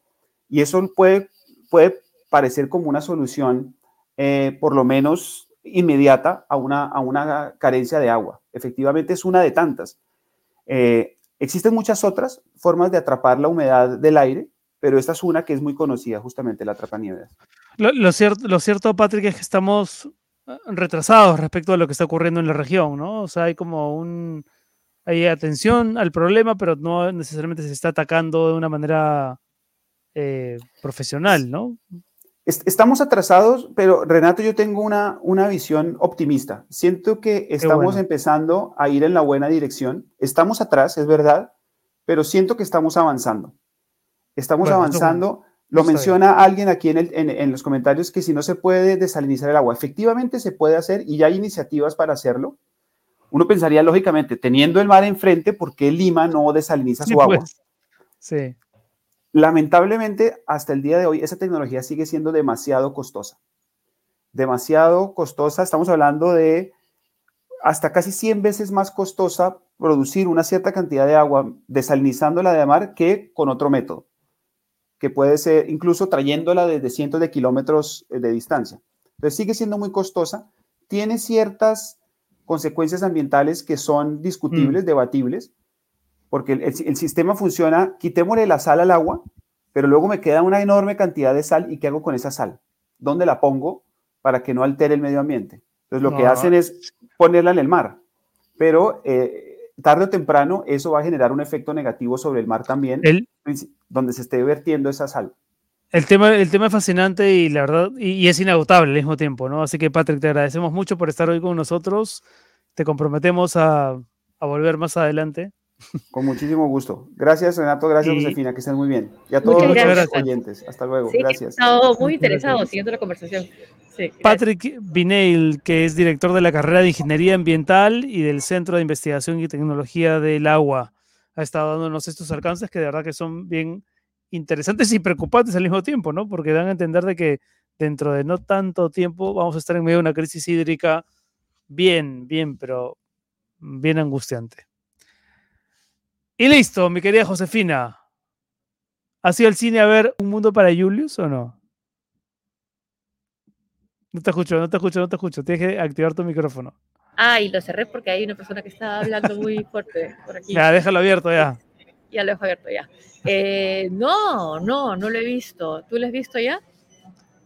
Y eso puede, puede parecer como una solución, eh, por lo menos inmediata, a una, a una carencia de agua. Efectivamente es una de tantas. Eh, existen muchas otras formas de atrapar la humedad del aire, pero esta es una que es muy conocida, justamente la atrapanieblas. Lo, lo cierto, lo cierto, Patrick, es que estamos eh, retrasados respecto a lo que está ocurriendo en la región, ¿no? O sea, hay como un... Hay atención al problema, pero no necesariamente se está atacando de una manera eh, profesional, ¿no? Est- Estamos atrasados, pero Renato, yo tengo una, una visión optimista. Siento que estamos bueno. empezando a ir en la buena dirección. Estamos atrás, es verdad, pero siento que estamos avanzando. Estamos Bueno, avanzando. Lo Está bien. menciona alguien aquí en, el- en- en los comentarios que si no se puede desalinizar el agua, efectivamente se puede hacer y ya hay iniciativas para hacerlo. Uno pensaría, lógicamente, teniendo el mar enfrente, ¿por qué Lima no desaliniza Sí, su agua? pues. Sí. Lamentablemente, hasta el día de hoy, esa tecnología sigue siendo demasiado costosa. Demasiado costosa. Estamos hablando de hasta casi 100 veces más costosa producir una cierta cantidad de agua desalinizándola de mar que con otro método, que puede ser incluso trayéndola desde cientos de kilómetros eh, de distancia. Entonces sigue siendo muy costosa, tiene ciertas consecuencias ambientales que son discutibles, debatibles, porque el, el- el sistema funciona, quitémosle la sal al agua, pero luego me queda una enorme cantidad de sal y ¿qué hago con esa sal? ¿Dónde la pongo para que no altere el medio ambiente? Entonces lo que No. hacen es ponerla en el mar, pero eh, tarde o temprano eso va a generar un efecto negativo sobre el mar también, El, donde se esté vertiendo esa sal. el tema, el tema es fascinante y la verdad, y, y es inagotable al mismo tiempo, ¿no? Así que, Patrick, te agradecemos mucho por estar hoy con nosotros. Te comprometemos a, a volver más adelante. Con muchísimo gusto. Gracias, Renato. Gracias, Josefina. Que estén muy bien. Y a todos Muchas los gracias. oyentes. Hasta luego. Sí, he Gracias. estado muy interesado gracias. siguiendo la conversación. Sí. Patrick Bineil, que es director de la carrera de Ingeniería Ambiental y del Centro de Investigación y Tecnología del Agua, ha estado dándonos estos alcances que de verdad que son bien interesantes y preocupantes al mismo tiempo, ¿no? Porque dan a entender de que dentro de no tanto tiempo vamos a estar en medio de una crisis hídrica bien, bien, pero bien angustiante. Y listo, mi querida Josefina. ¿Has ido al cine a ver Un Mundo para Julius o no? No te escucho, no te escucho, no te escucho. Tienes que activar tu micrófono. Ah, y lo cerré porque hay una persona que está hablando muy fuerte por aquí. Ya, déjalo abierto ya. Ya lo dejo abierto ya. Eh, no, no, no lo he visto. ¿Tú lo has visto ya?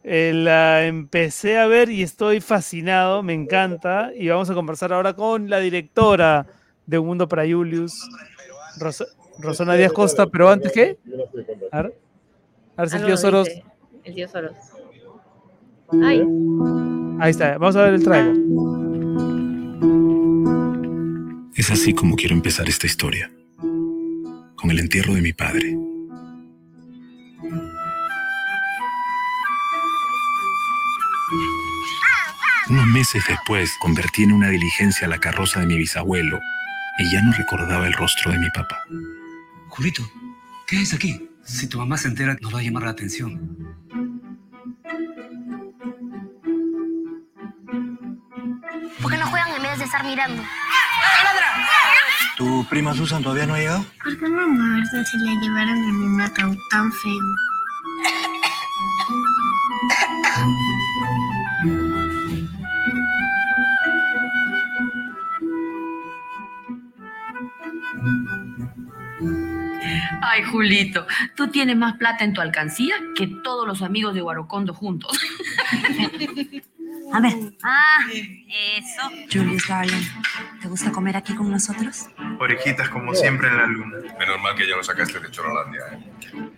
Eh, la empecé a ver y estoy fascinado, me encanta. Y vamos a conversar ahora con la directora de Un Mundo para Julius, Ros- Rosana Díaz Costa. Pero antes, ¿qué? A ver, a ver si el tío Soros. El tío Soros. Ay, Ahí está, vamos a ver el trailer. Es así como quiero empezar esta historia. Con el entierro de mi padre. Unos meses después convertí en una diligencia la carroza de mi bisabuelo y ya no recordaba el rostro de mi papá. Julito, ¿qué haces aquí? Si tu mamá se entera, nos va a llamar la atención. ¿Por qué no juegan en vez de estar mirando? ¿Tu prima Susan todavía no ha llegado? ¿Por qué mamá verdad se la llevaron a mi matao tan feo? Ay, Julito, tú tienes más plata en tu alcancía que todos los amigos de Guarocondo juntos. A ver. Ah, eso. Julius Darling, ¿te gusta comer aquí con nosotros? Orejitas como siempre en la luna. Menos mal que ya no sacaste de Chorolandia. ¿eh?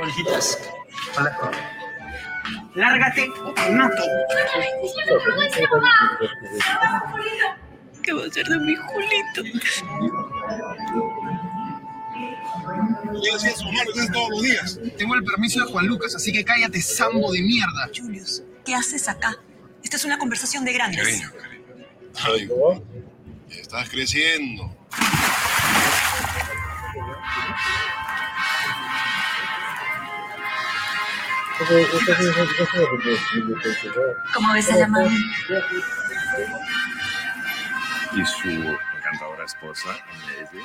Orejitas. Hola. Lárgate, no ¿Qué va a hacer de mi Julito? Su mamá lo todos los días. Tengo el permiso de Juan Lucas, así que cállate, sambo de mierda. Julius, ¿qué haces acá? Esta es una conversación de grandes. Cariño, cariño. Ay, estás creciendo. ¿Cómo ves a la mami? Y su encantadora esposa, Lady.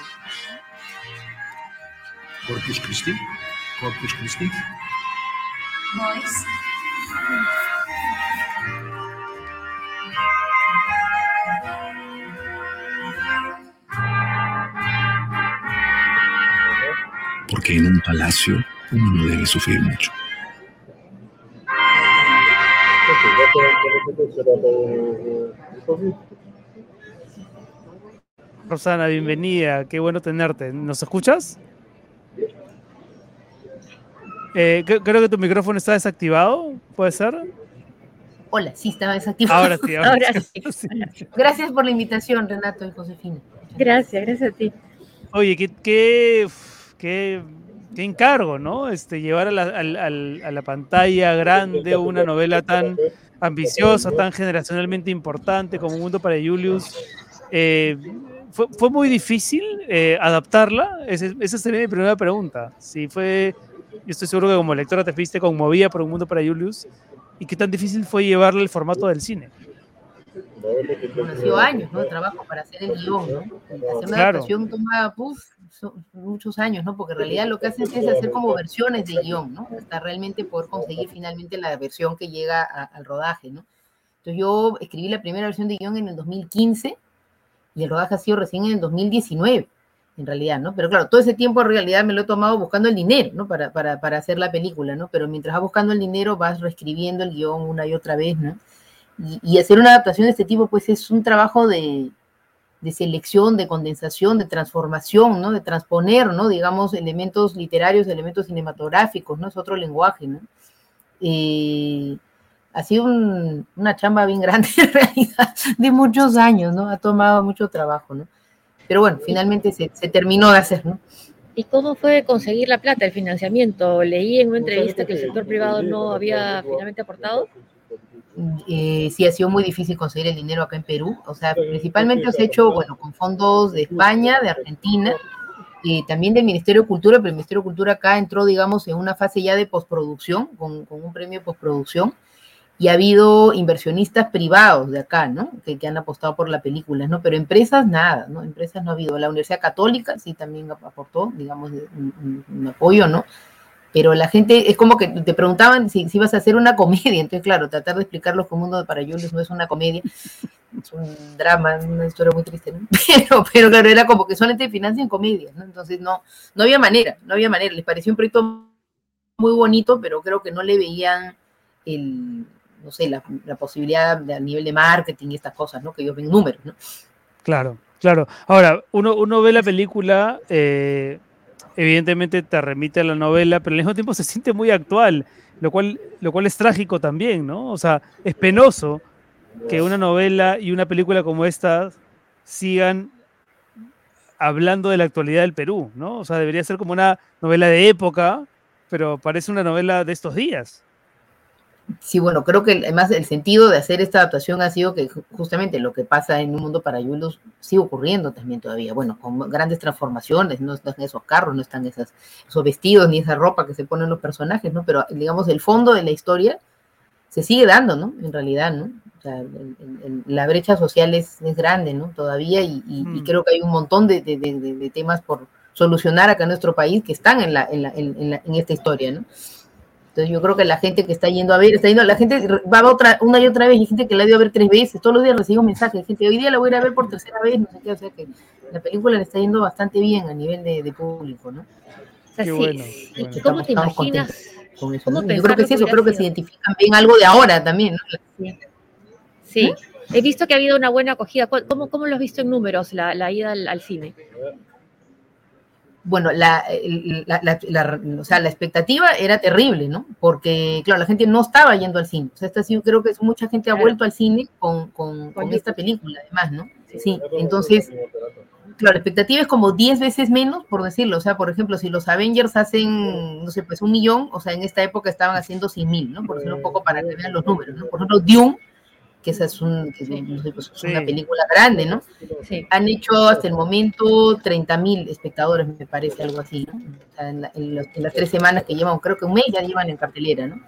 Corpus Christi. Corpus Christi. Boys. Porque en un palacio uno no debe sufrir mucho. Rosana, bienvenida, qué bueno tenerte. ¿Nos escuchas? Eh, cre- creo que tu micrófono está desactivado, ¿puede ser? Hola, sí, estaba desactivado. Ahora sí, ahora <laughs> sí. Gracias por la invitación, Renato y Josefina. Gracias, gracias a ti. Oye, qué, qué, qué, qué encargo, ¿no? Este, llevar a la, a pantalla grande una novela tan ambiciosa, tan generacionalmente importante como Mundo para Julius. Eh, fue, fue muy difícil eh, adaptarla? Ese- esa sería mi primera pregunta. Si fue, yo estoy seguro que como lectora te fuiste conmovida por Un Mundo para Julius. ¿Y qué tan difícil fue llevarle el formato del cine? Bueno, ha sido años, ¿no? De trabajo para hacer el guion, ¿no? Hacer una Claro. adaptación toma, puf, son muchos años, ¿no? Porque en realidad lo que hacen es hacer como versiones de guion, ¿no? Hasta realmente poder conseguir finalmente la versión que llega a- al rodaje, ¿no? Entonces yo escribí la primera versión de guion en el 2015 y el rodaje ha sido recién en el 2019, en realidad, ¿no? Pero claro, todo ese tiempo en realidad me lo he tomado buscando el dinero, ¿no? Para, para, para hacer la película, ¿no? Pero mientras vas buscando el dinero vas reescribiendo el guion una y otra vez, ¿no? Y, y hacer una adaptación de este tipo, pues es un trabajo de, de selección, de condensación, de transformación, ¿no? De transponer, ¿no? Digamos, elementos literarios, elementos cinematográficos, ¿no? Es otro lenguaje, ¿no? Eh, ha sido un- una chamba bien grande <laughs> en realidad, de muchos años, ¿no? Ha tomado mucho trabajo, ¿no? Pero bueno, finalmente se, se terminó de hacer, ¿no? ¿Y cómo fue conseguir la plata, el financiamiento? Leí en una entrevista que el sector privado no había finalmente aportado. Eh, sí ha sido muy difícil conseguir el dinero acá en Perú. O sea, principalmente se ha hecho, bueno, con fondos de España, de Argentina, y también del Ministerio de Cultura, pero el Ministerio de Cultura acá entró, digamos, en una fase ya de postproducción, con, con un premio de postproducción, y ha habido inversionistas privados de acá, ¿no? Que, que han apostado por la película, ¿no? Pero empresas, nada, ¿no? Empresas no ha habido. La Universidad Católica sí también ap- aportó, digamos, un, un- un apoyo, ¿no? Pero la gente, es como que te preguntaban si, si ibas a hacer una comedia, <laughs> entonces claro, tratar de explicarlo un mundo para Julius no es una comedia, es un drama, una historia muy triste, ¿no? <laughs> Pero, pero claro, era como que solamente financian comedias, ¿no? Entonces no, no había manera, no había manera, les pareció un proyecto muy bonito, pero creo que no le veían el, no sé, la, la posibilidad a nivel de marketing y estas cosas, ¿no? Que ellos ven números, ¿no? Claro, claro. Ahora, uno, uno ve la película, eh, evidentemente te remite a la novela, pero al mismo tiempo se siente muy actual, lo cual, lo cual es trágico también, ¿no? O sea, es penoso que una novela y una película como esta sigan hablando de la actualidad del Perú, ¿no? O sea, debería ser como una novela de época, pero parece una novela de estos días. Sí, bueno, creo que además el sentido de hacer esta adaptación ha sido que ju- justamente lo que pasa en un mundo para Julius sigue ocurriendo también todavía, bueno, con grandes transformaciones, no están esos carros, no están esas, esos vestidos ni esa ropa que se ponen los personajes, ¿no? Pero digamos, el fondo de la historia se sigue dando, ¿no? En realidad, ¿no? sea, el- el- el- la brecha social es, es grande, ¿no? Todavía y, y- y Mm. creo que hay un montón de, de- de- temas por solucionar acá en nuestro país que están en, la, en, la- en la- en esta historia, ¿no? Entonces yo creo que la gente que está yendo a ver, está yendo, la gente va otra, una y otra vez, y gente que la ha ido a ver tres veces, todos los días recibo mensajes, de gente, hoy día la voy a ir a ver por tercera vez, no sé qué, o sea que la película le está yendo bastante bien a nivel de, de público, ¿no? O sea, Qué sí, bueno, sí, qué bueno. ¿y ¿Cómo te imaginas? con eso, ¿Cómo ¿no? Yo creo que es eso, creo que se identifican bien algo de ahora también, ¿no? Sí, he visto que ha habido una buena acogida. ¿Cu- ¿Cómo, cómo lo has visto en números la, la ida al, al cine? Bueno, la, la, la- o sea, la expectativa era terrible, ¿no? Porque, claro, la gente no estaba yendo al cine. O sea, esta sí, creo que mucha gente ha vuelto al cine con, con, con esta película, además, ¿no? Sí, entonces, claro, la expectativa es como 10 veces menos, por decirlo. O sea, por ejemplo, si los Avengers hacen, no sé, pues un millón, o sea, en esta época estaban haciendo 100 mil, ¿no? Por decirlo un poco para que vean los números, ¿no? Por ejemplo, Dune, que esa es, un, que sé, pues, es una película grande, ¿no? Han hecho hasta el momento 30 mil espectadores, me parece, algo así, ¿no? O sea, en, la- en los- en las tres semanas que llevan, creo que un mes ya llevan en cartelera, ¿no?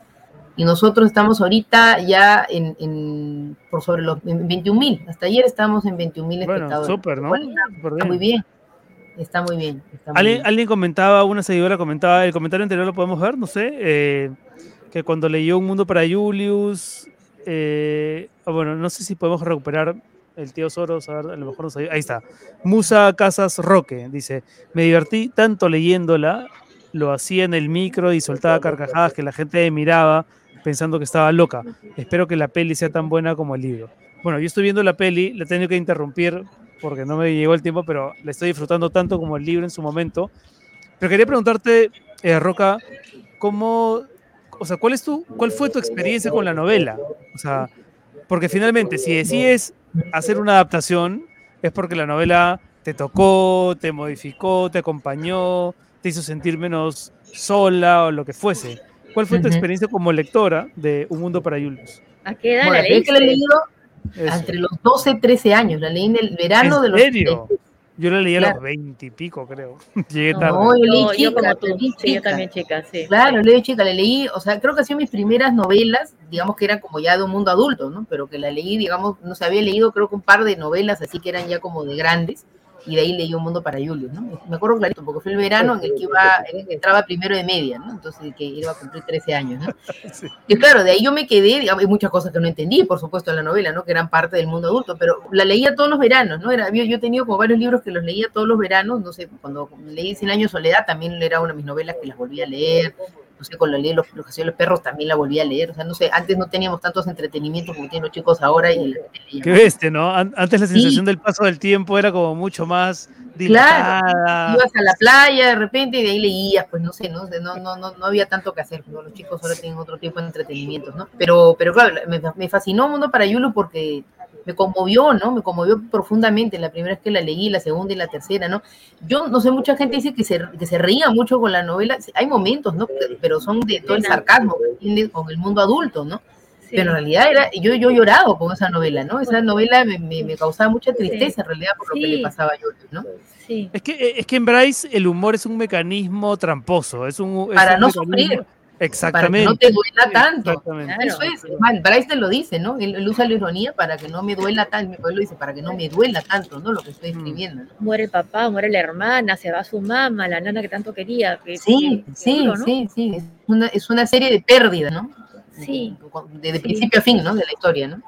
Y nosotros estamos ahorita ya en, en- por sobre los 21 mil. Hasta ayer estábamos en 21 mil Bueno, espectadores. súper, ¿no? Bueno, está, Súper está muy bien. Está muy bien. está muy ¿Alguien, bien. alguien comentaba, una seguidora comentaba, el comentario anterior lo podemos ver, no sé, eh, que cuando leyó Un Mundo para Julius, eh, bueno, no sé si podemos recuperar el tío Soros, a ver, a lo mejor nos ayuda. Ahí está. Musa Casas Roque dice: Me divertí tanto leyéndola, lo hacía en el micro y soltaba carcajadas que la gente miraba pensando que estaba loca. Espero que la peli sea tan buena como el libro. Bueno, yo estoy viendo la peli, la he tenido que interrumpir porque no me llegó el tiempo, pero la estoy disfrutando tanto como el libro en su momento. Pero quería preguntarte, eh, Roca, ¿cómo, o sea, cuál es tu, cuál fue tu experiencia con la novela? O sea, porque finalmente, si decides hacer una adaptación, es porque la novela te tocó, te modificó, te acompañó, te hizo sentir menos sola o lo que fuese. ¿Cuál fue tu experiencia como lectora de Un Mundo para Julius? ¿A qué edad Bueno, la la que la he leíste? leído entre los 12 13 años. La leí en el verano de ¿En los serio? Yo la leí a Claro. los 20 y pico, creo. <laughs> Llegué No, tarde. yo leí No, yo chica, como tú, la leí sí, yo chica. también chica, sí. Claro, leí chica, la leí, o sea, creo que sido mis primeras novelas, digamos que eran como ya de un mundo adulto, ¿no? Pero que la leí, digamos, no se había leído creo que un par de novelas así que eran ya como de grandes, y de ahí leí Un Mundo para Julius, ¿no? Me acuerdo clarito, porque fue el verano en el que iba, en el que entraba primero de media, ¿no? Entonces, que iba a cumplir 13 años, ¿no? <laughs> Y claro, de ahí yo me quedé, digamos, hay muchas cosas que no entendí, por supuesto, en la novela, ¿no? Que eran parte del mundo adulto, pero la leía todos los veranos, ¿no? Era, yo, yo he tenido como varios libros que los leía todos los veranos, no sé, cuando leí Cien años de soledad también era una de mis novelas que las volví a leer, no sé, cuando leí Los, los, los perros también la volví a leer, o sea, no sé, antes no teníamos tantos entretenimientos como tienen los chicos ahora y la gente Qué bestia, ¿no? An- Antes la Sí. sensación del paso del tiempo era como mucho más Claro, dilatada. ibas a la playa de repente y de ahí leías, pues no sé, no, sé, no, no, no, no había tanto que hacer, ¿no? los chicos ahora tienen otro tipo de entretenimientos, ¿no? Pero, pero claro, me, me fascinó Mundo para Yulu porque me conmovió, ¿no? Me conmovió profundamente la primera vez que la leí, la segunda y la tercera, ¿no? Yo no sé, mucha gente dice que se, que se ría mucho con la novela, hay momentos, ¿no? Pero son de todo el sarcasmo que con el mundo adulto, ¿no? Pero en realidad era, yo, yo he llorado con esa novela, ¿no? Esa novela me, me, me causaba mucha tristeza en realidad por lo que le pasaba a Yulu, ¿no? Sí. Es que, es que en Bryce el humor es un mecanismo tramposo. Es un, es Para un no mecanismo- sufrir. Exactamente. Para que no te duela tanto. Eso es. Bueno, Bryce te lo dice, ¿no? Él, él usa la ironía para que no me duela tanto. Él lo dice, para que no me duela tanto, ¿no? Lo que Mm. estoy escribiendo. ¿no? Muere el papá, muere la hermana, se va su mamá, la nana que tanto quería. que- Sí, que- sí, duro, ¿no? sí, sí. Es una, es una serie de pérdidas, ¿no? Sí. De, de principio a fin, ¿no? De la historia, ¿no?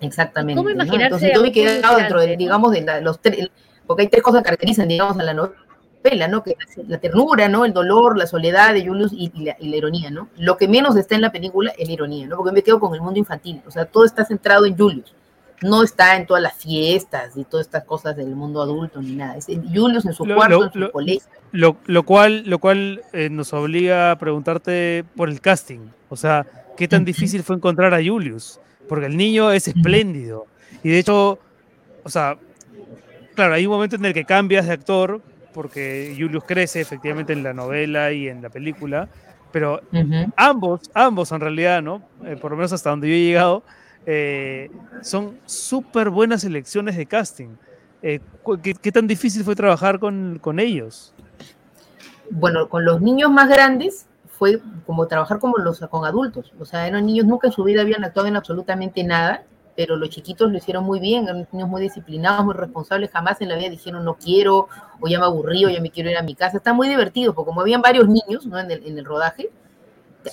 Exactamente. ¿Cómo ¿no? imaginarse Entonces a yo me he quedado dentro de, ¿no? digamos, de la- los tres, porque hay tres cosas que caracterizan, digamos, a la novela, ¿no? Que es la ternura, ¿no? El dolor, la soledad de Julius y, y la, y la ironía, ¿no? Lo que menos está en la película es la ironía, ¿no? Porque me quedo con el mundo infantil, o sea, todo está centrado en Julius. No está en todas las fiestas y todas estas cosas del mundo adulto ni nada. Es en Julius en su Lo- cuarto, lo- en su lo- colegio. Lo, lo cual, lo cual eh, nos obliga a preguntarte por el casting. O sea, ¿qué tan difícil fue encontrar a Julius? Porque el niño es espléndido. Y de hecho, o sea, claro, hay un momento en el que cambias de actor, porque Julius crece efectivamente en la novela y en la película, pero ambos, ambos en realidad, ¿no? Eh, por lo menos hasta donde yo he llegado, eh, son súper buenas elecciones de casting. Eh, ¿qué, qué tan difícil fue trabajar con, con ellos? bueno, con los niños más grandes fue como trabajar como los, con adultos. O sea, eran niños, nunca en su vida habían actuado en absolutamente nada, pero los chiquitos lo hicieron muy bien, eran niños muy disciplinados, muy responsables, jamás en la vida dijeron no quiero, o ya me aburrí, o ya me quiero ir a mi casa. Está muy divertido, porque como habían varios niños ¿no? en, el, en el rodaje,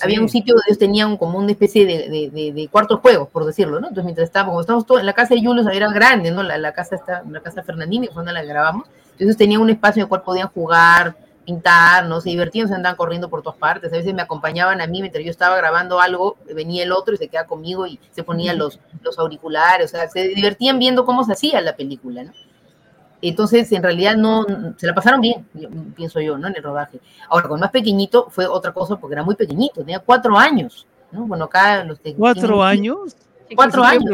había un sitio donde ellos tenían como una especie de, de, de, de cuartos juegos, por decirlo, ¿no? Entonces, mientras estábamos, como estábamos todos en la casa de Julius, era grande, ¿no? La, la casa está, la casa Fernandini, donde la grabamos. Entonces tenían un espacio en el cual podían jugar, pintar, ¿no? Se divertían, se andaban corriendo por todas partes. A veces me acompañaban a mí mientras yo estaba grabando algo, venía el otro y se quedaba conmigo y se ponía los, los auriculares, o sea, se divertían viendo cómo se hacía la película, ¿no? Entonces, en realidad, no, se la pasaron bien, yo- pienso yo, ¿no? En el rodaje. Ahora, con más pequeñito fue otra cosa porque era muy pequeñito, tenía cuatro años, ¿no? Bueno, acá los de- ¿Cuatro tienen- años? Cuatro años.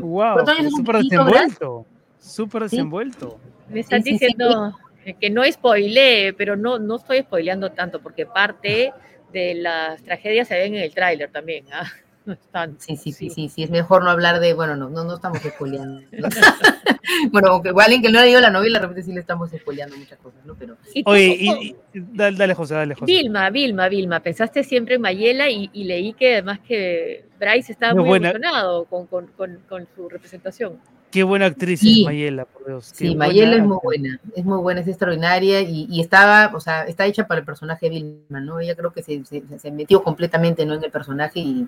Wow, Cuatro años es un súper desenvuelto. Súper desenvuelto. Me están Sí, sí, sí. diciendo que no spoilee, pero no, no estoy spoileando tanto, porque parte de las tragedias se ven en el tráiler también. ¿ah? <laughs> No están, Sí, sí, sí, sí, sí, es mejor no hablar de, bueno, no, no, no estamos spoileando. <laughs> bueno, aunque alguien que no ha leído la novela, de repente sí le estamos spoileando muchas cosas, ¿no? Pero ¿Y tú, Oye, y, y- dale, dale, José, dale, José. Vilma, Vilma, Vilma, pensaste siempre en Mayela y, y leí que además que Bryce estaba Muy muy buena. emocionado con, con, con, con su representación. Qué buena actriz Sí. es Mayela, por Dios. qué sí, Mayela es muy actriz. buena, es muy buena, es extraordinaria y, y estaba, o sea, está hecha para el personaje de Vilma, ¿no? Ella creo que se, se, se metió completamente, ¿no? En el personaje y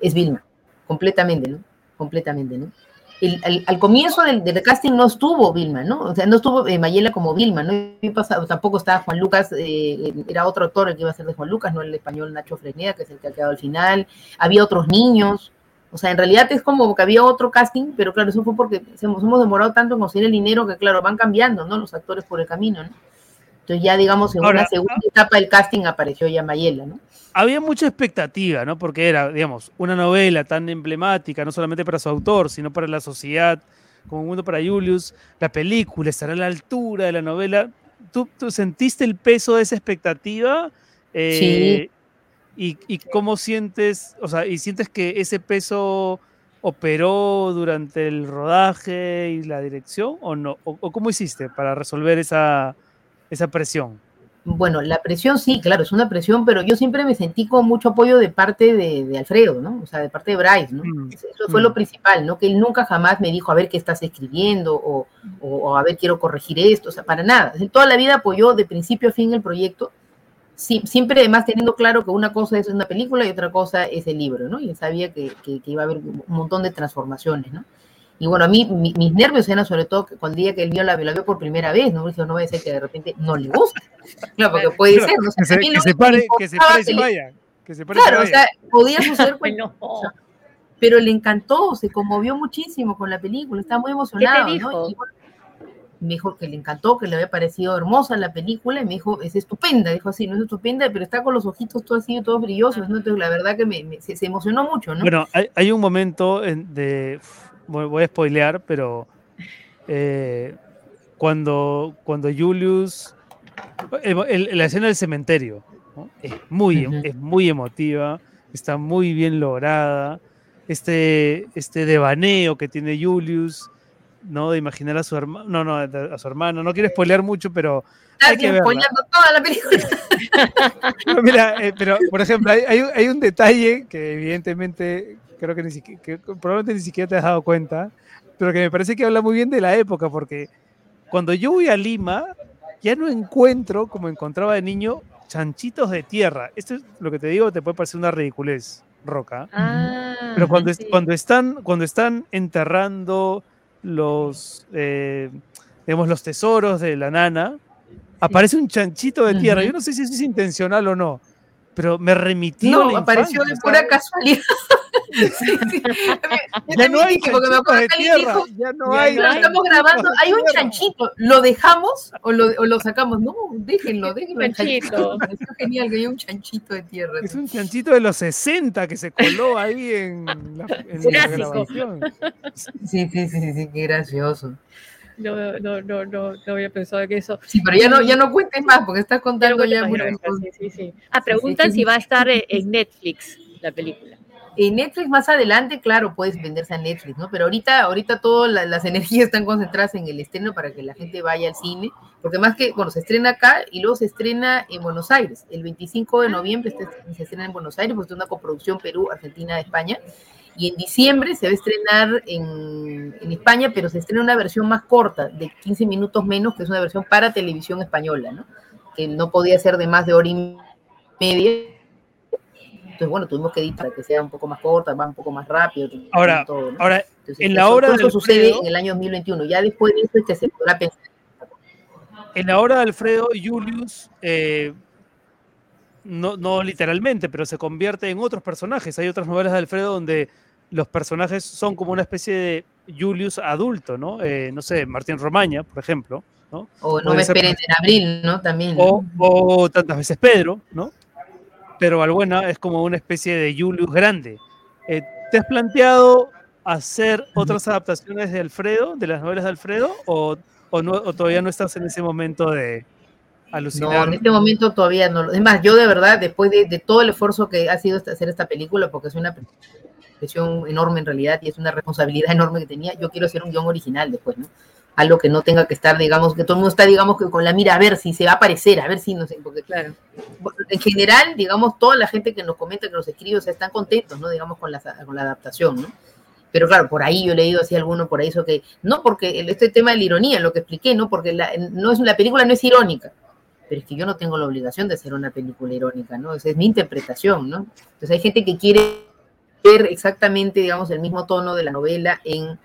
es Vilma, completamente, ¿no? Completamente, ¿no? El- al, al comienzo del, del casting no estuvo Vilma, ¿no? O sea, no estuvo eh, Mayela como Vilma, ¿no? Y pasado, tampoco estaba Juan Lucas, eh, era otro actor el que iba a ser de Juan Lucas, no el español Nacho Fresneda, que es el que ha quedado al final. Había otros niños, o sea, en realidad es como que había otro casting, pero claro, eso fue porque hemos, hemos demorado tanto en conseguir el dinero que, claro, van cambiando, ¿no? Los actores por el camino, ¿no? Entonces ya, digamos, en Ahora, una segunda etapa del casting apareció ya Mayela, ¿no? Había mucha expectativa, ¿no? Porque era, digamos, una novela tan emblemática, no solamente para su autor, sino para la sociedad, como un mundo para Julius. La película estará a la altura de la novela. ¿Tú, tú sentiste el peso de esa expectativa? Eh, y, y cómo sientes, o sea, y sientes que ese peso operó durante el rodaje y la dirección o no? ¿O, o cómo hiciste para resolver esa, esa presión? Bueno, la presión sí, claro, es una presión, pero yo siempre me sentí con mucho apoyo de parte de, de Alfredo, ¿no? O sea, de parte de Bryce, ¿no? Eso fue lo principal, ¿no? Que él nunca jamás me dijo, a ver qué estás escribiendo o, o- o a ver, quiero corregir esto, o sea, para nada. Toda la vida apoyó de principio a fin el proyecto, sí- siempre además teniendo claro que una cosa es una película y otra cosa es el libro, ¿no? Y él sabía que, que- que iba a haber un montón de transformaciones, ¿no? Y bueno, a mí mi- mis nervios eran sobre todo que cuando el día que él vio la, la vio por primera vez, ¿no? Dije, no a ser que de repente no le guste. <laughs> Claro, porque puede ser, ¿no? O sea, que se, que se pare, que se pare y se vaya. Que se pare y se Claro, o sea, podía suceder <laughs> Ay, cualquier no. cosa. Pero le encantó, se conmovió muchísimo con la película, estaba muy emocionado, dijo? ¿no? Y bueno, me dijo que le encantó, que le había parecido hermosa la película, y me dijo, es estupenda, dijo así, no es estupenda, pero está con los ojitos todos así, todos brillosos, ¿no? Entonces la verdad que me, me- se, se emocionó mucho, ¿no? Bueno, hay, hay un momento en- de. Voy, a spoilear, pero. eh, cuando, cuando Julius. el- el- la escena del cementerio ¿no? es, muy, es muy emotiva, está muy bien lograda. Este, este devaneo que tiene Julius, ¿no? De imaginar a su hermano. No, no, a su hermano. No quiero spoilear mucho, pero. Hay que spoileando toda la película. <laughs> No, mira, eh, pero por ejemplo, hay, hay un- hay un detalle que evidentemente creo que, ni siquiera, que probablemente ni siquiera te has dado cuenta, pero que me parece que habla muy bien de la época, porque cuando yo voy a Lima, ya no encuentro, como encontraba de niño, chanchitos de tierra. Esto es lo que te digo, te puede parecer una ridiculez, Roca. Ah, Pero cuando, sí. cuando, están, cuando están enterrando los, eh, digamos, los tesoros de la nana, aparece un chanchito de tierra. Yo no sé si eso es intencional o no, pero me remitió a No, la apareció de pura ¿sabes? casualidad. <laughs> Sí, sí. Yo Ya no hay dije, porque me de tierra, dijo, ya no "Ya hay no estamos grabando, hay un tierra". chanchito, ¿lo dejamos o lo, o lo sacamos? No, déjenlo, déjenlo. el Chanchito. Me pareció genial que haya un chanchito de tierra. Es un chanchito de los 60 que se coló ahí en la, en la grabación. Sí, sí, sí, sí, qué gracioso. No, no, no, no, no había pensado que eso. Sí, pero ya no, ya no cuentes más porque estás contando ya sí, sí. Ah, preguntan si va a estar en en Netflix la película. En Netflix más adelante, claro, puedes venderse a Netflix, ¿no? Pero ahorita, ahorita todas la- las energías están concentradas en el estreno para que la gente vaya al cine, porque más que, bueno, se estrena acá y luego se estrena en Buenos Aires. El 25 de noviembre este- se estrena en Buenos Aires, pues es una coproducción Perú, Argentina, España. Y en diciembre se va a estrenar en, en España, pero se estrena una versión más corta, de 15 minutos menos, que es una versión para televisión española, ¿no? Que no podía ser de más de hora y media. Entonces, bueno, tuvimos que editar para que sea un poco más corta, va un poco más rápido. Ahora, todo, ¿no? ahora Entonces, en la eso- de eso sucede Alfredo- en el año 2021. Ya después de eso es que se podrá pensar. En la obra de Alfredo, Julius, eh, no, no literalmente, pero se convierte en otros personajes. Hay otras novelas de Alfredo donde los personajes son como una especie de Julius adulto, ¿no? Eh, no sé, Martín Romaña, por ejemplo. ¿no? O no Puede me esperen en abril, ¿no? También. O, o tantas veces Pedro, ¿no? Pero Balbuena es como una especie de Julius grande. Eh, ¿Te has planteado hacer otras adaptaciones de Alfredo, de las novelas de Alfredo, o, o no, o todavía no estás en ese momento de alucinar? No, en este momento todavía no. Es más, yo de verdad, después de, de todo el esfuerzo que ha sido esta- hacer esta película, porque es una presión enorme en realidad y es una responsabilidad <laughs> enorme que tenía, yo quiero hacer un guion original después, ¿no? Algo que no tenga que estar, digamos, que todo el mundo está, digamos, que con la mira a ver si se va a aparecer, a ver si, no sé, porque Claro. en general, digamos, toda la gente que nos comenta, que nos escribe, o sea, están contentos, ¿no? Digamos, con la, con la adaptación, ¿no? Pero claro, por ahí yo he leído así alguno por ahí eso que, no porque este tema de la ironía, lo que expliqué, ¿no? Porque la, no es, la película no es irónica, pero es que yo no tengo la obligación de hacer una película irónica, ¿no? Esa es mi interpretación, ¿no? Entonces hay gente que quiere ver exactamente, digamos, el mismo tono de la novela en,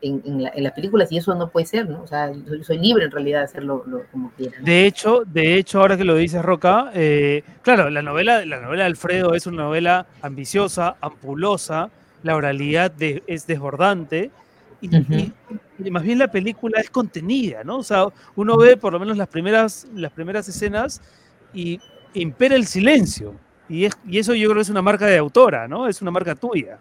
en, en la- en las películas y eso no puede ser, ¿no? O sea, soy, soy libre en realidad de hacerlo lo- como quiera. ¿no? De hecho, de hecho, ahora que lo dices, Roca, eh, claro, la novela, la novela de Alfredo es una novela ambiciosa, ampulosa, la oralidad de- es desbordante, y, y- y más bien la película es contenida, ¿no? O sea, uno ve por lo menos las primeras, las primeras escenas y impera el silencio. Y, es, y eso yo creo que es una marca de autora, ¿no? Es una marca tuya.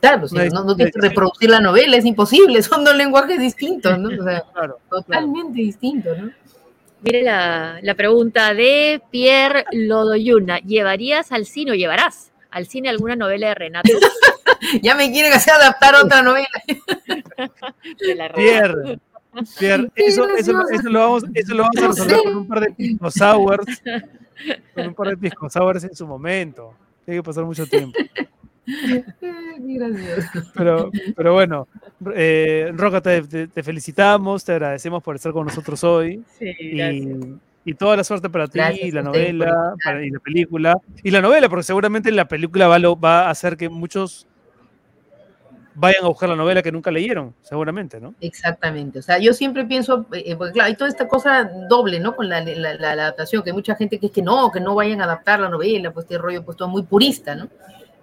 Claro, si no, no tienes que reproducir la novela, es imposible, <laughs> son dos lenguajes distintos, ¿no? O sea, <laughs> Claro, totalmente distintos, ¿no? Mire la, la pregunta de Pierre Lodoyuna. ¿Llevarías al cine o llevarás al cine alguna novela de Renato? <laughs> ya me quieren hacer adaptar otra novela. La Pierre, Pierre, eso, eso, eso lo vamos, eso lo vamos a resolver con un par de sours, con un par de pisco sours en su momento. Tiene que pasar mucho tiempo. <laughs> Pero, pero bueno, eh, Roca, te, te- te felicitamos, te agradecemos por estar con nosotros hoy. Sí, y, y toda la suerte para ti, Gracias la novela para- y la película. Y la novela, porque seguramente la película va, va a hacer que muchos vayan a buscar la novela que nunca leyeron, seguramente, ¿no? Exactamente, o sea, yo siempre pienso, eh, porque claro, hay toda esta cosa doble, ¿no? Con la, la- la- adaptación, que hay mucha gente que es que no, que no vayan a adaptar la novela, pues este rollo pues todo muy purista, ¿no?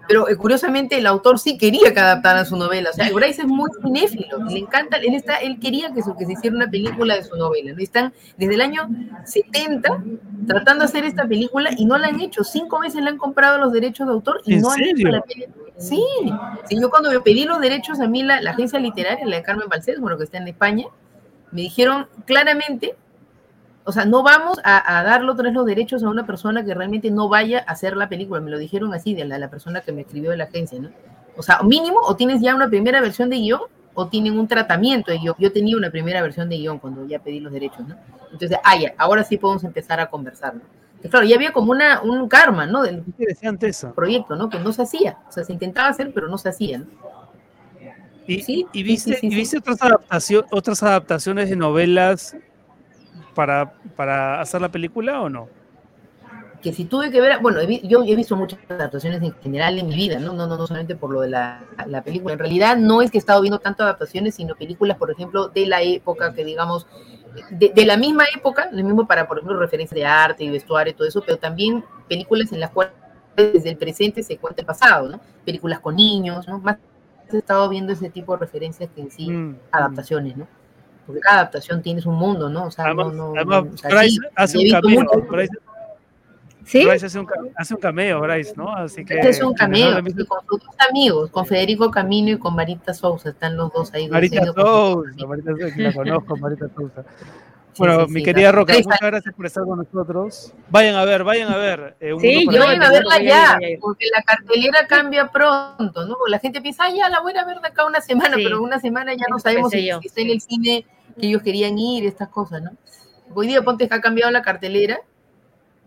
Pero eh, curiosamente el autor sí quería que adaptaran su novela, o sea, Bryce es muy cinéfilo, le encanta, él, está, él quería que, su- que se hiciera una película de su novela, ¿no? Y están desde el año 70 tratando de hacer esta película y no la han hecho, cinco veces le han comprado los derechos de autor y ¿En no han hecho la película. Sí, sí, yo cuando me pedí los derechos a mí, la, agencia literaria, la de Carmen Balcés, bueno, que está en España, me dijeron claramente, o sea, no vamos a, a darle otra vez los derechos a una persona que realmente no vaya a hacer la película, me lo dijeron así de la, la persona que me escribió de la agencia, ¿no? O sea, mínimo, o tienes ya una primera versión de guion, o tienen un tratamiento de guion. Yo tenía una primera versión de guion cuando ya pedí los derechos, ¿no? Entonces, ah, ya, ahora sí podemos empezar a conversar, ¿no? Claro, ya había como una, un karma, ¿no? Del Interesante eso. proyecto, ¿no? Que no se hacía. O sea, se intentaba hacer, pero no se hacía, ¿no? ¿Y, Sí, y viste, sí, sí, y viste otras, adaptación, otras adaptaciones de novelas para, para hacer la película o no? que si tuve que ver, bueno, yo he visto muchas adaptaciones en general en mi vida, ¿no? No, no, no solamente por lo de la, la película. En realidad no es que he estado viendo tanto adaptaciones, sino películas, por ejemplo, de la época, que digamos, de, de la misma época, lo mismo para, por ejemplo, referencias de arte y vestuario y todo eso, pero también películas en las cuales desde el presente se cuenta el pasado, ¿no? Películas con niños, ¿no? Más he estado viendo ese tipo de referencias que en sí Mm, adaptaciones, ¿no? Porque cada adaptación tiene su mundo, ¿no? O sea, Además, no, no, además, no- o sea, sí, hace un cameo. Bryce, ¿Sí? Bryce hace, un, ca- hace un cameo, Bryce, ¿no? Así que. Este es un no cameo, con sus dos amigos, con Federico Camino y con Marita Sousa, están los dos ahí. Marita Sousa, Marita Sousa, que la conozco, Marita Sousa. <laughs> Bueno, sí, mi sí, querida da- Roca, muchas gracias por estar con nosotros. Vayan a ver, vayan a ver. eh, Un Sí, yo voy a verla ya, porque la cartelera cambia pronto, ¿no? Porque la gente piensa, ah, ya la voy a ver de acá una semana, Sí. pero una semana ya no sabemos si, está en el cine que ellos querían ir, estas cosas, ¿no? Hoy día ponte que ha cambiado la cartelera,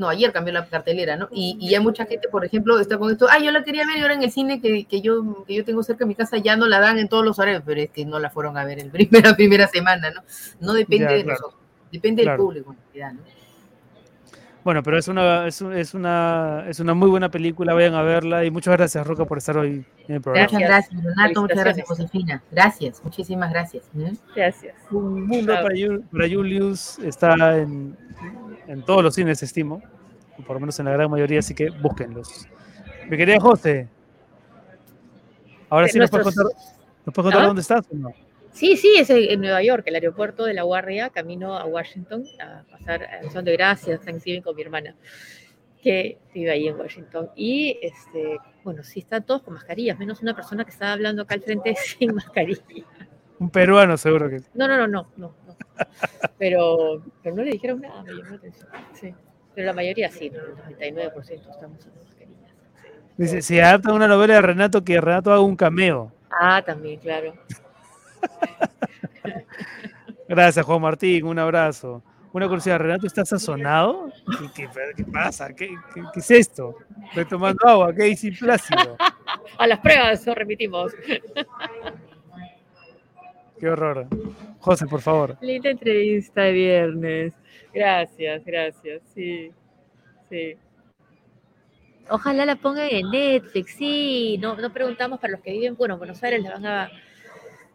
no, ayer cambió la cartelera, ¿no? Y, y ya mucha gente, por ejemplo, está con esto, ah, yo la quería ver y ahora en el cine que, que yo, que yo tengo cerca de mi casa ya no la dan en todos los horarios, pero es que no la fueron a ver en <laughs> primera, primera semana, ¿no? No depende Ya, de claro. nosotros, depende Claro. del público, en realidad, ¿no? Bueno, pero es una, es, un- es una, es una muy buena película, vayan a verla y muchas gracias, Roca, por estar hoy en el programa. Muchas gracias, Renato. Muchas gracias. Josefina. Gracias, muchísimas gracias. ¿eh? Gracias. Un mundo para, Ju- para Julius está en, en todos los cines, estimo, por lo menos en la gran mayoría, así que búsquenlos. Mi querida José, ahora Eh, sí nos puedes contar, ¿nos puedes contar ¿Ah? dónde estás o no? Sí, sí, es en en Nueva York, el aeropuerto de La Guardia, camino a Washington a pasar a Acción de Gracias, Thanksgiving con mi hermana, que vive ahí en Washington. Y, este, bueno, sí están todos con mascarillas, menos una persona que estaba hablando acá al frente <laughs> sin mascarilla. Un peruano seguro que No, no, no, no, no. no. Pero, pero no le dijeron nada, me llamó la atención. Sí. Pero la mayoría sí, el 99% estamos usando mascarillas. Dice, si adaptan una novela de Renato, que Renato haga un cameo. Ah, también, claro. <laughs> Gracias, Juan Martín, un abrazo. Una curiosidad, ¿Renato está sazonado? ¿Qué, qué, qué pasa? ¿Qué, qué, qué es esto? Estoy tomando agua, ¿qué dice Plácido? <laughs> A las pruebas, nos remitimos. Qué horror. José, por favor. Linda entrevista de viernes. Gracias, gracias. Sí, sí. Ojalá la pongan en Netflix, sí. No, no preguntamos para los que viven, bueno, en Buenos Aires la van a,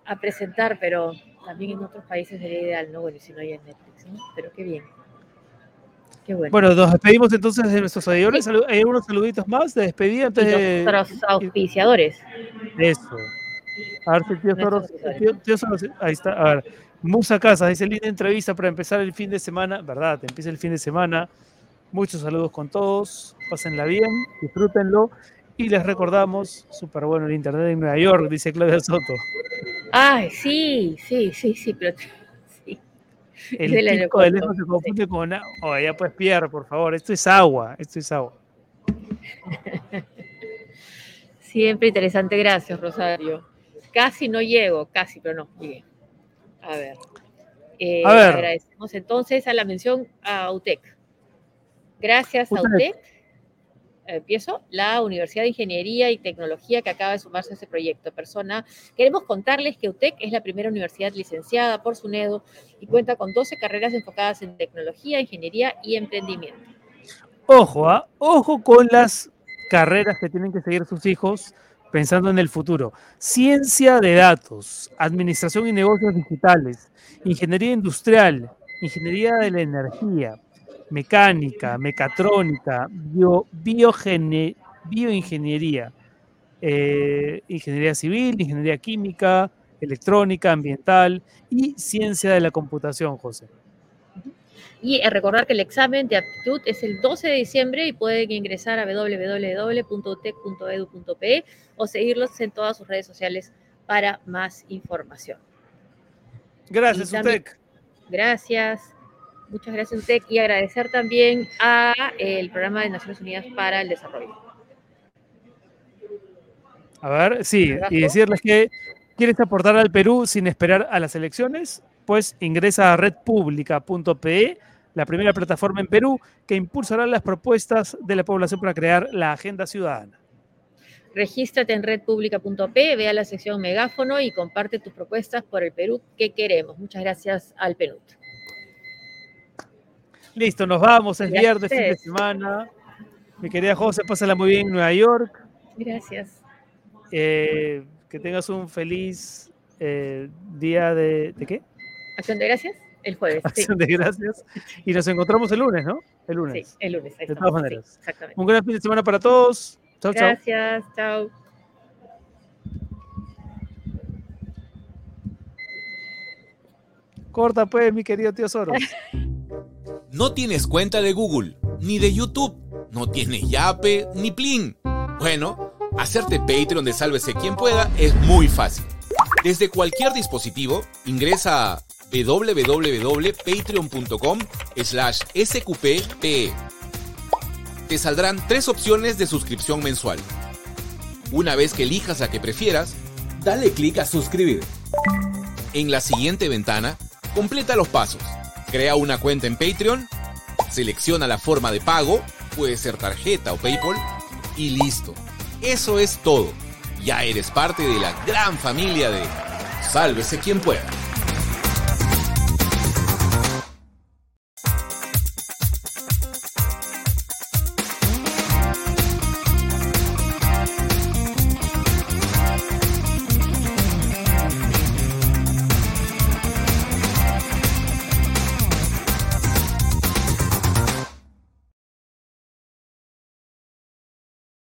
a presentar, pero también en otros países sería ideal, ¿no? Bueno, si no hay en Netflix, ¿no? Pero qué bien. Qué bueno. Bueno, nos despedimos entonces de nuestros seguidores. Salu- ¿Hay algunos saluditos más de despedida antes de nuestros auspiciadores. eso? A ver si el tío Soros, el tío- tío Soros- ahí está. A ver, Musa Casas dice linda entrevista para empezar el fin de semana. ¿Verdad? Empieza el fin de semana. Muchos saludos con todos. Pásenla bien, disfrútenlo. Y les recordamos, súper bueno el internet en Nueva York, dice Claudia Soto. Ay, sí, sí, sí, sí, pero <laughs> sí. El pico de lejos se confunde con agua. Oh, ya pues Pierre, por favor. Esto es agua. Esto es agua. <laughs> Siempre interesante, gracias, Rosario. Casi no llego, casi, pero no, llegué. A ver. Eh, A ver. Agradecemos entonces a la mención a UTEC. Gracias a UTEC. Empiezo. La Universidad de Ingeniería y Tecnología que acaba de sumarse a este proyecto. Persona, queremos contarles que UTEC es la primera universidad licenciada por SUNEDO y cuenta con 12 carreras enfocadas en tecnología, ingeniería y emprendimiento. Ojo, ¿ah? ojo con las carreras que tienen que seguir sus hijos pensando en el futuro. Ciencia de datos, administración y negocios digitales, ingeniería industrial, ingeniería de la energía, mecánica, mecatrónica, bio, bioingeniería, eh, ingeniería civil, ingeniería química, electrónica, ambiental y ciencia de la computación, José. Y eh, recordar que el examen de aptitud es el 12 de diciembre y pueden ingresar a www.utec.edu.pe o seguirlos en todas sus redes sociales para más información. Gracias, también- UTEC. Gracias. Muchas gracias, UTEC. Y agradecer también a eh, el Programa de Naciones Unidas para el Desarrollo. A ver, sí, y decirles que quieres aportar al Perú sin esperar a las elecciones, pues ingresa a redpublica.pe, la primera plataforma en Perú que impulsará las propuestas de la población para crear la agenda ciudadana. Regístrate en redpublica.p, ve a la sección megáfono y comparte tus propuestas por el Perú que queremos. Muchas gracias al PNUD. Listo, nos vamos, es Gracias viernes, fin de semana. Mi querida José, pásala muy bien en Nueva York. Gracias. Eh, que tengas un feliz eh, día de, ¿de qué? Acción de gracias el jueves. sí. Acción de gracias. Y nos encontramos el lunes, ¿no? El lunes. Sí, el lunes. ahí de estamos, todas sí, maneras. exactamente. Un gran fin de semana para todos. Chau, chau. Gracias, chao. Corta pues, mi querido tío Soros. <laughs> No tienes cuenta de Google, ni de YouTube, no tienes Yape, ni Plin. Bueno, hacerte Patreon de Sálvese quien pueda es muy fácil. Desde cualquier dispositivo, ingresa a www.patreon.com slash sqppe. Te saldrán tres opciones de suscripción mensual. Una vez que elijas la que prefieras, dale clic a suscribir. En la siguiente ventana, completa los pasos. Crea una cuenta en Patreon, selecciona la forma de pago, puede ser tarjeta o PayPal, y listo. Eso es todo. Ya eres parte de la gran familia de Sálvese quien pueda.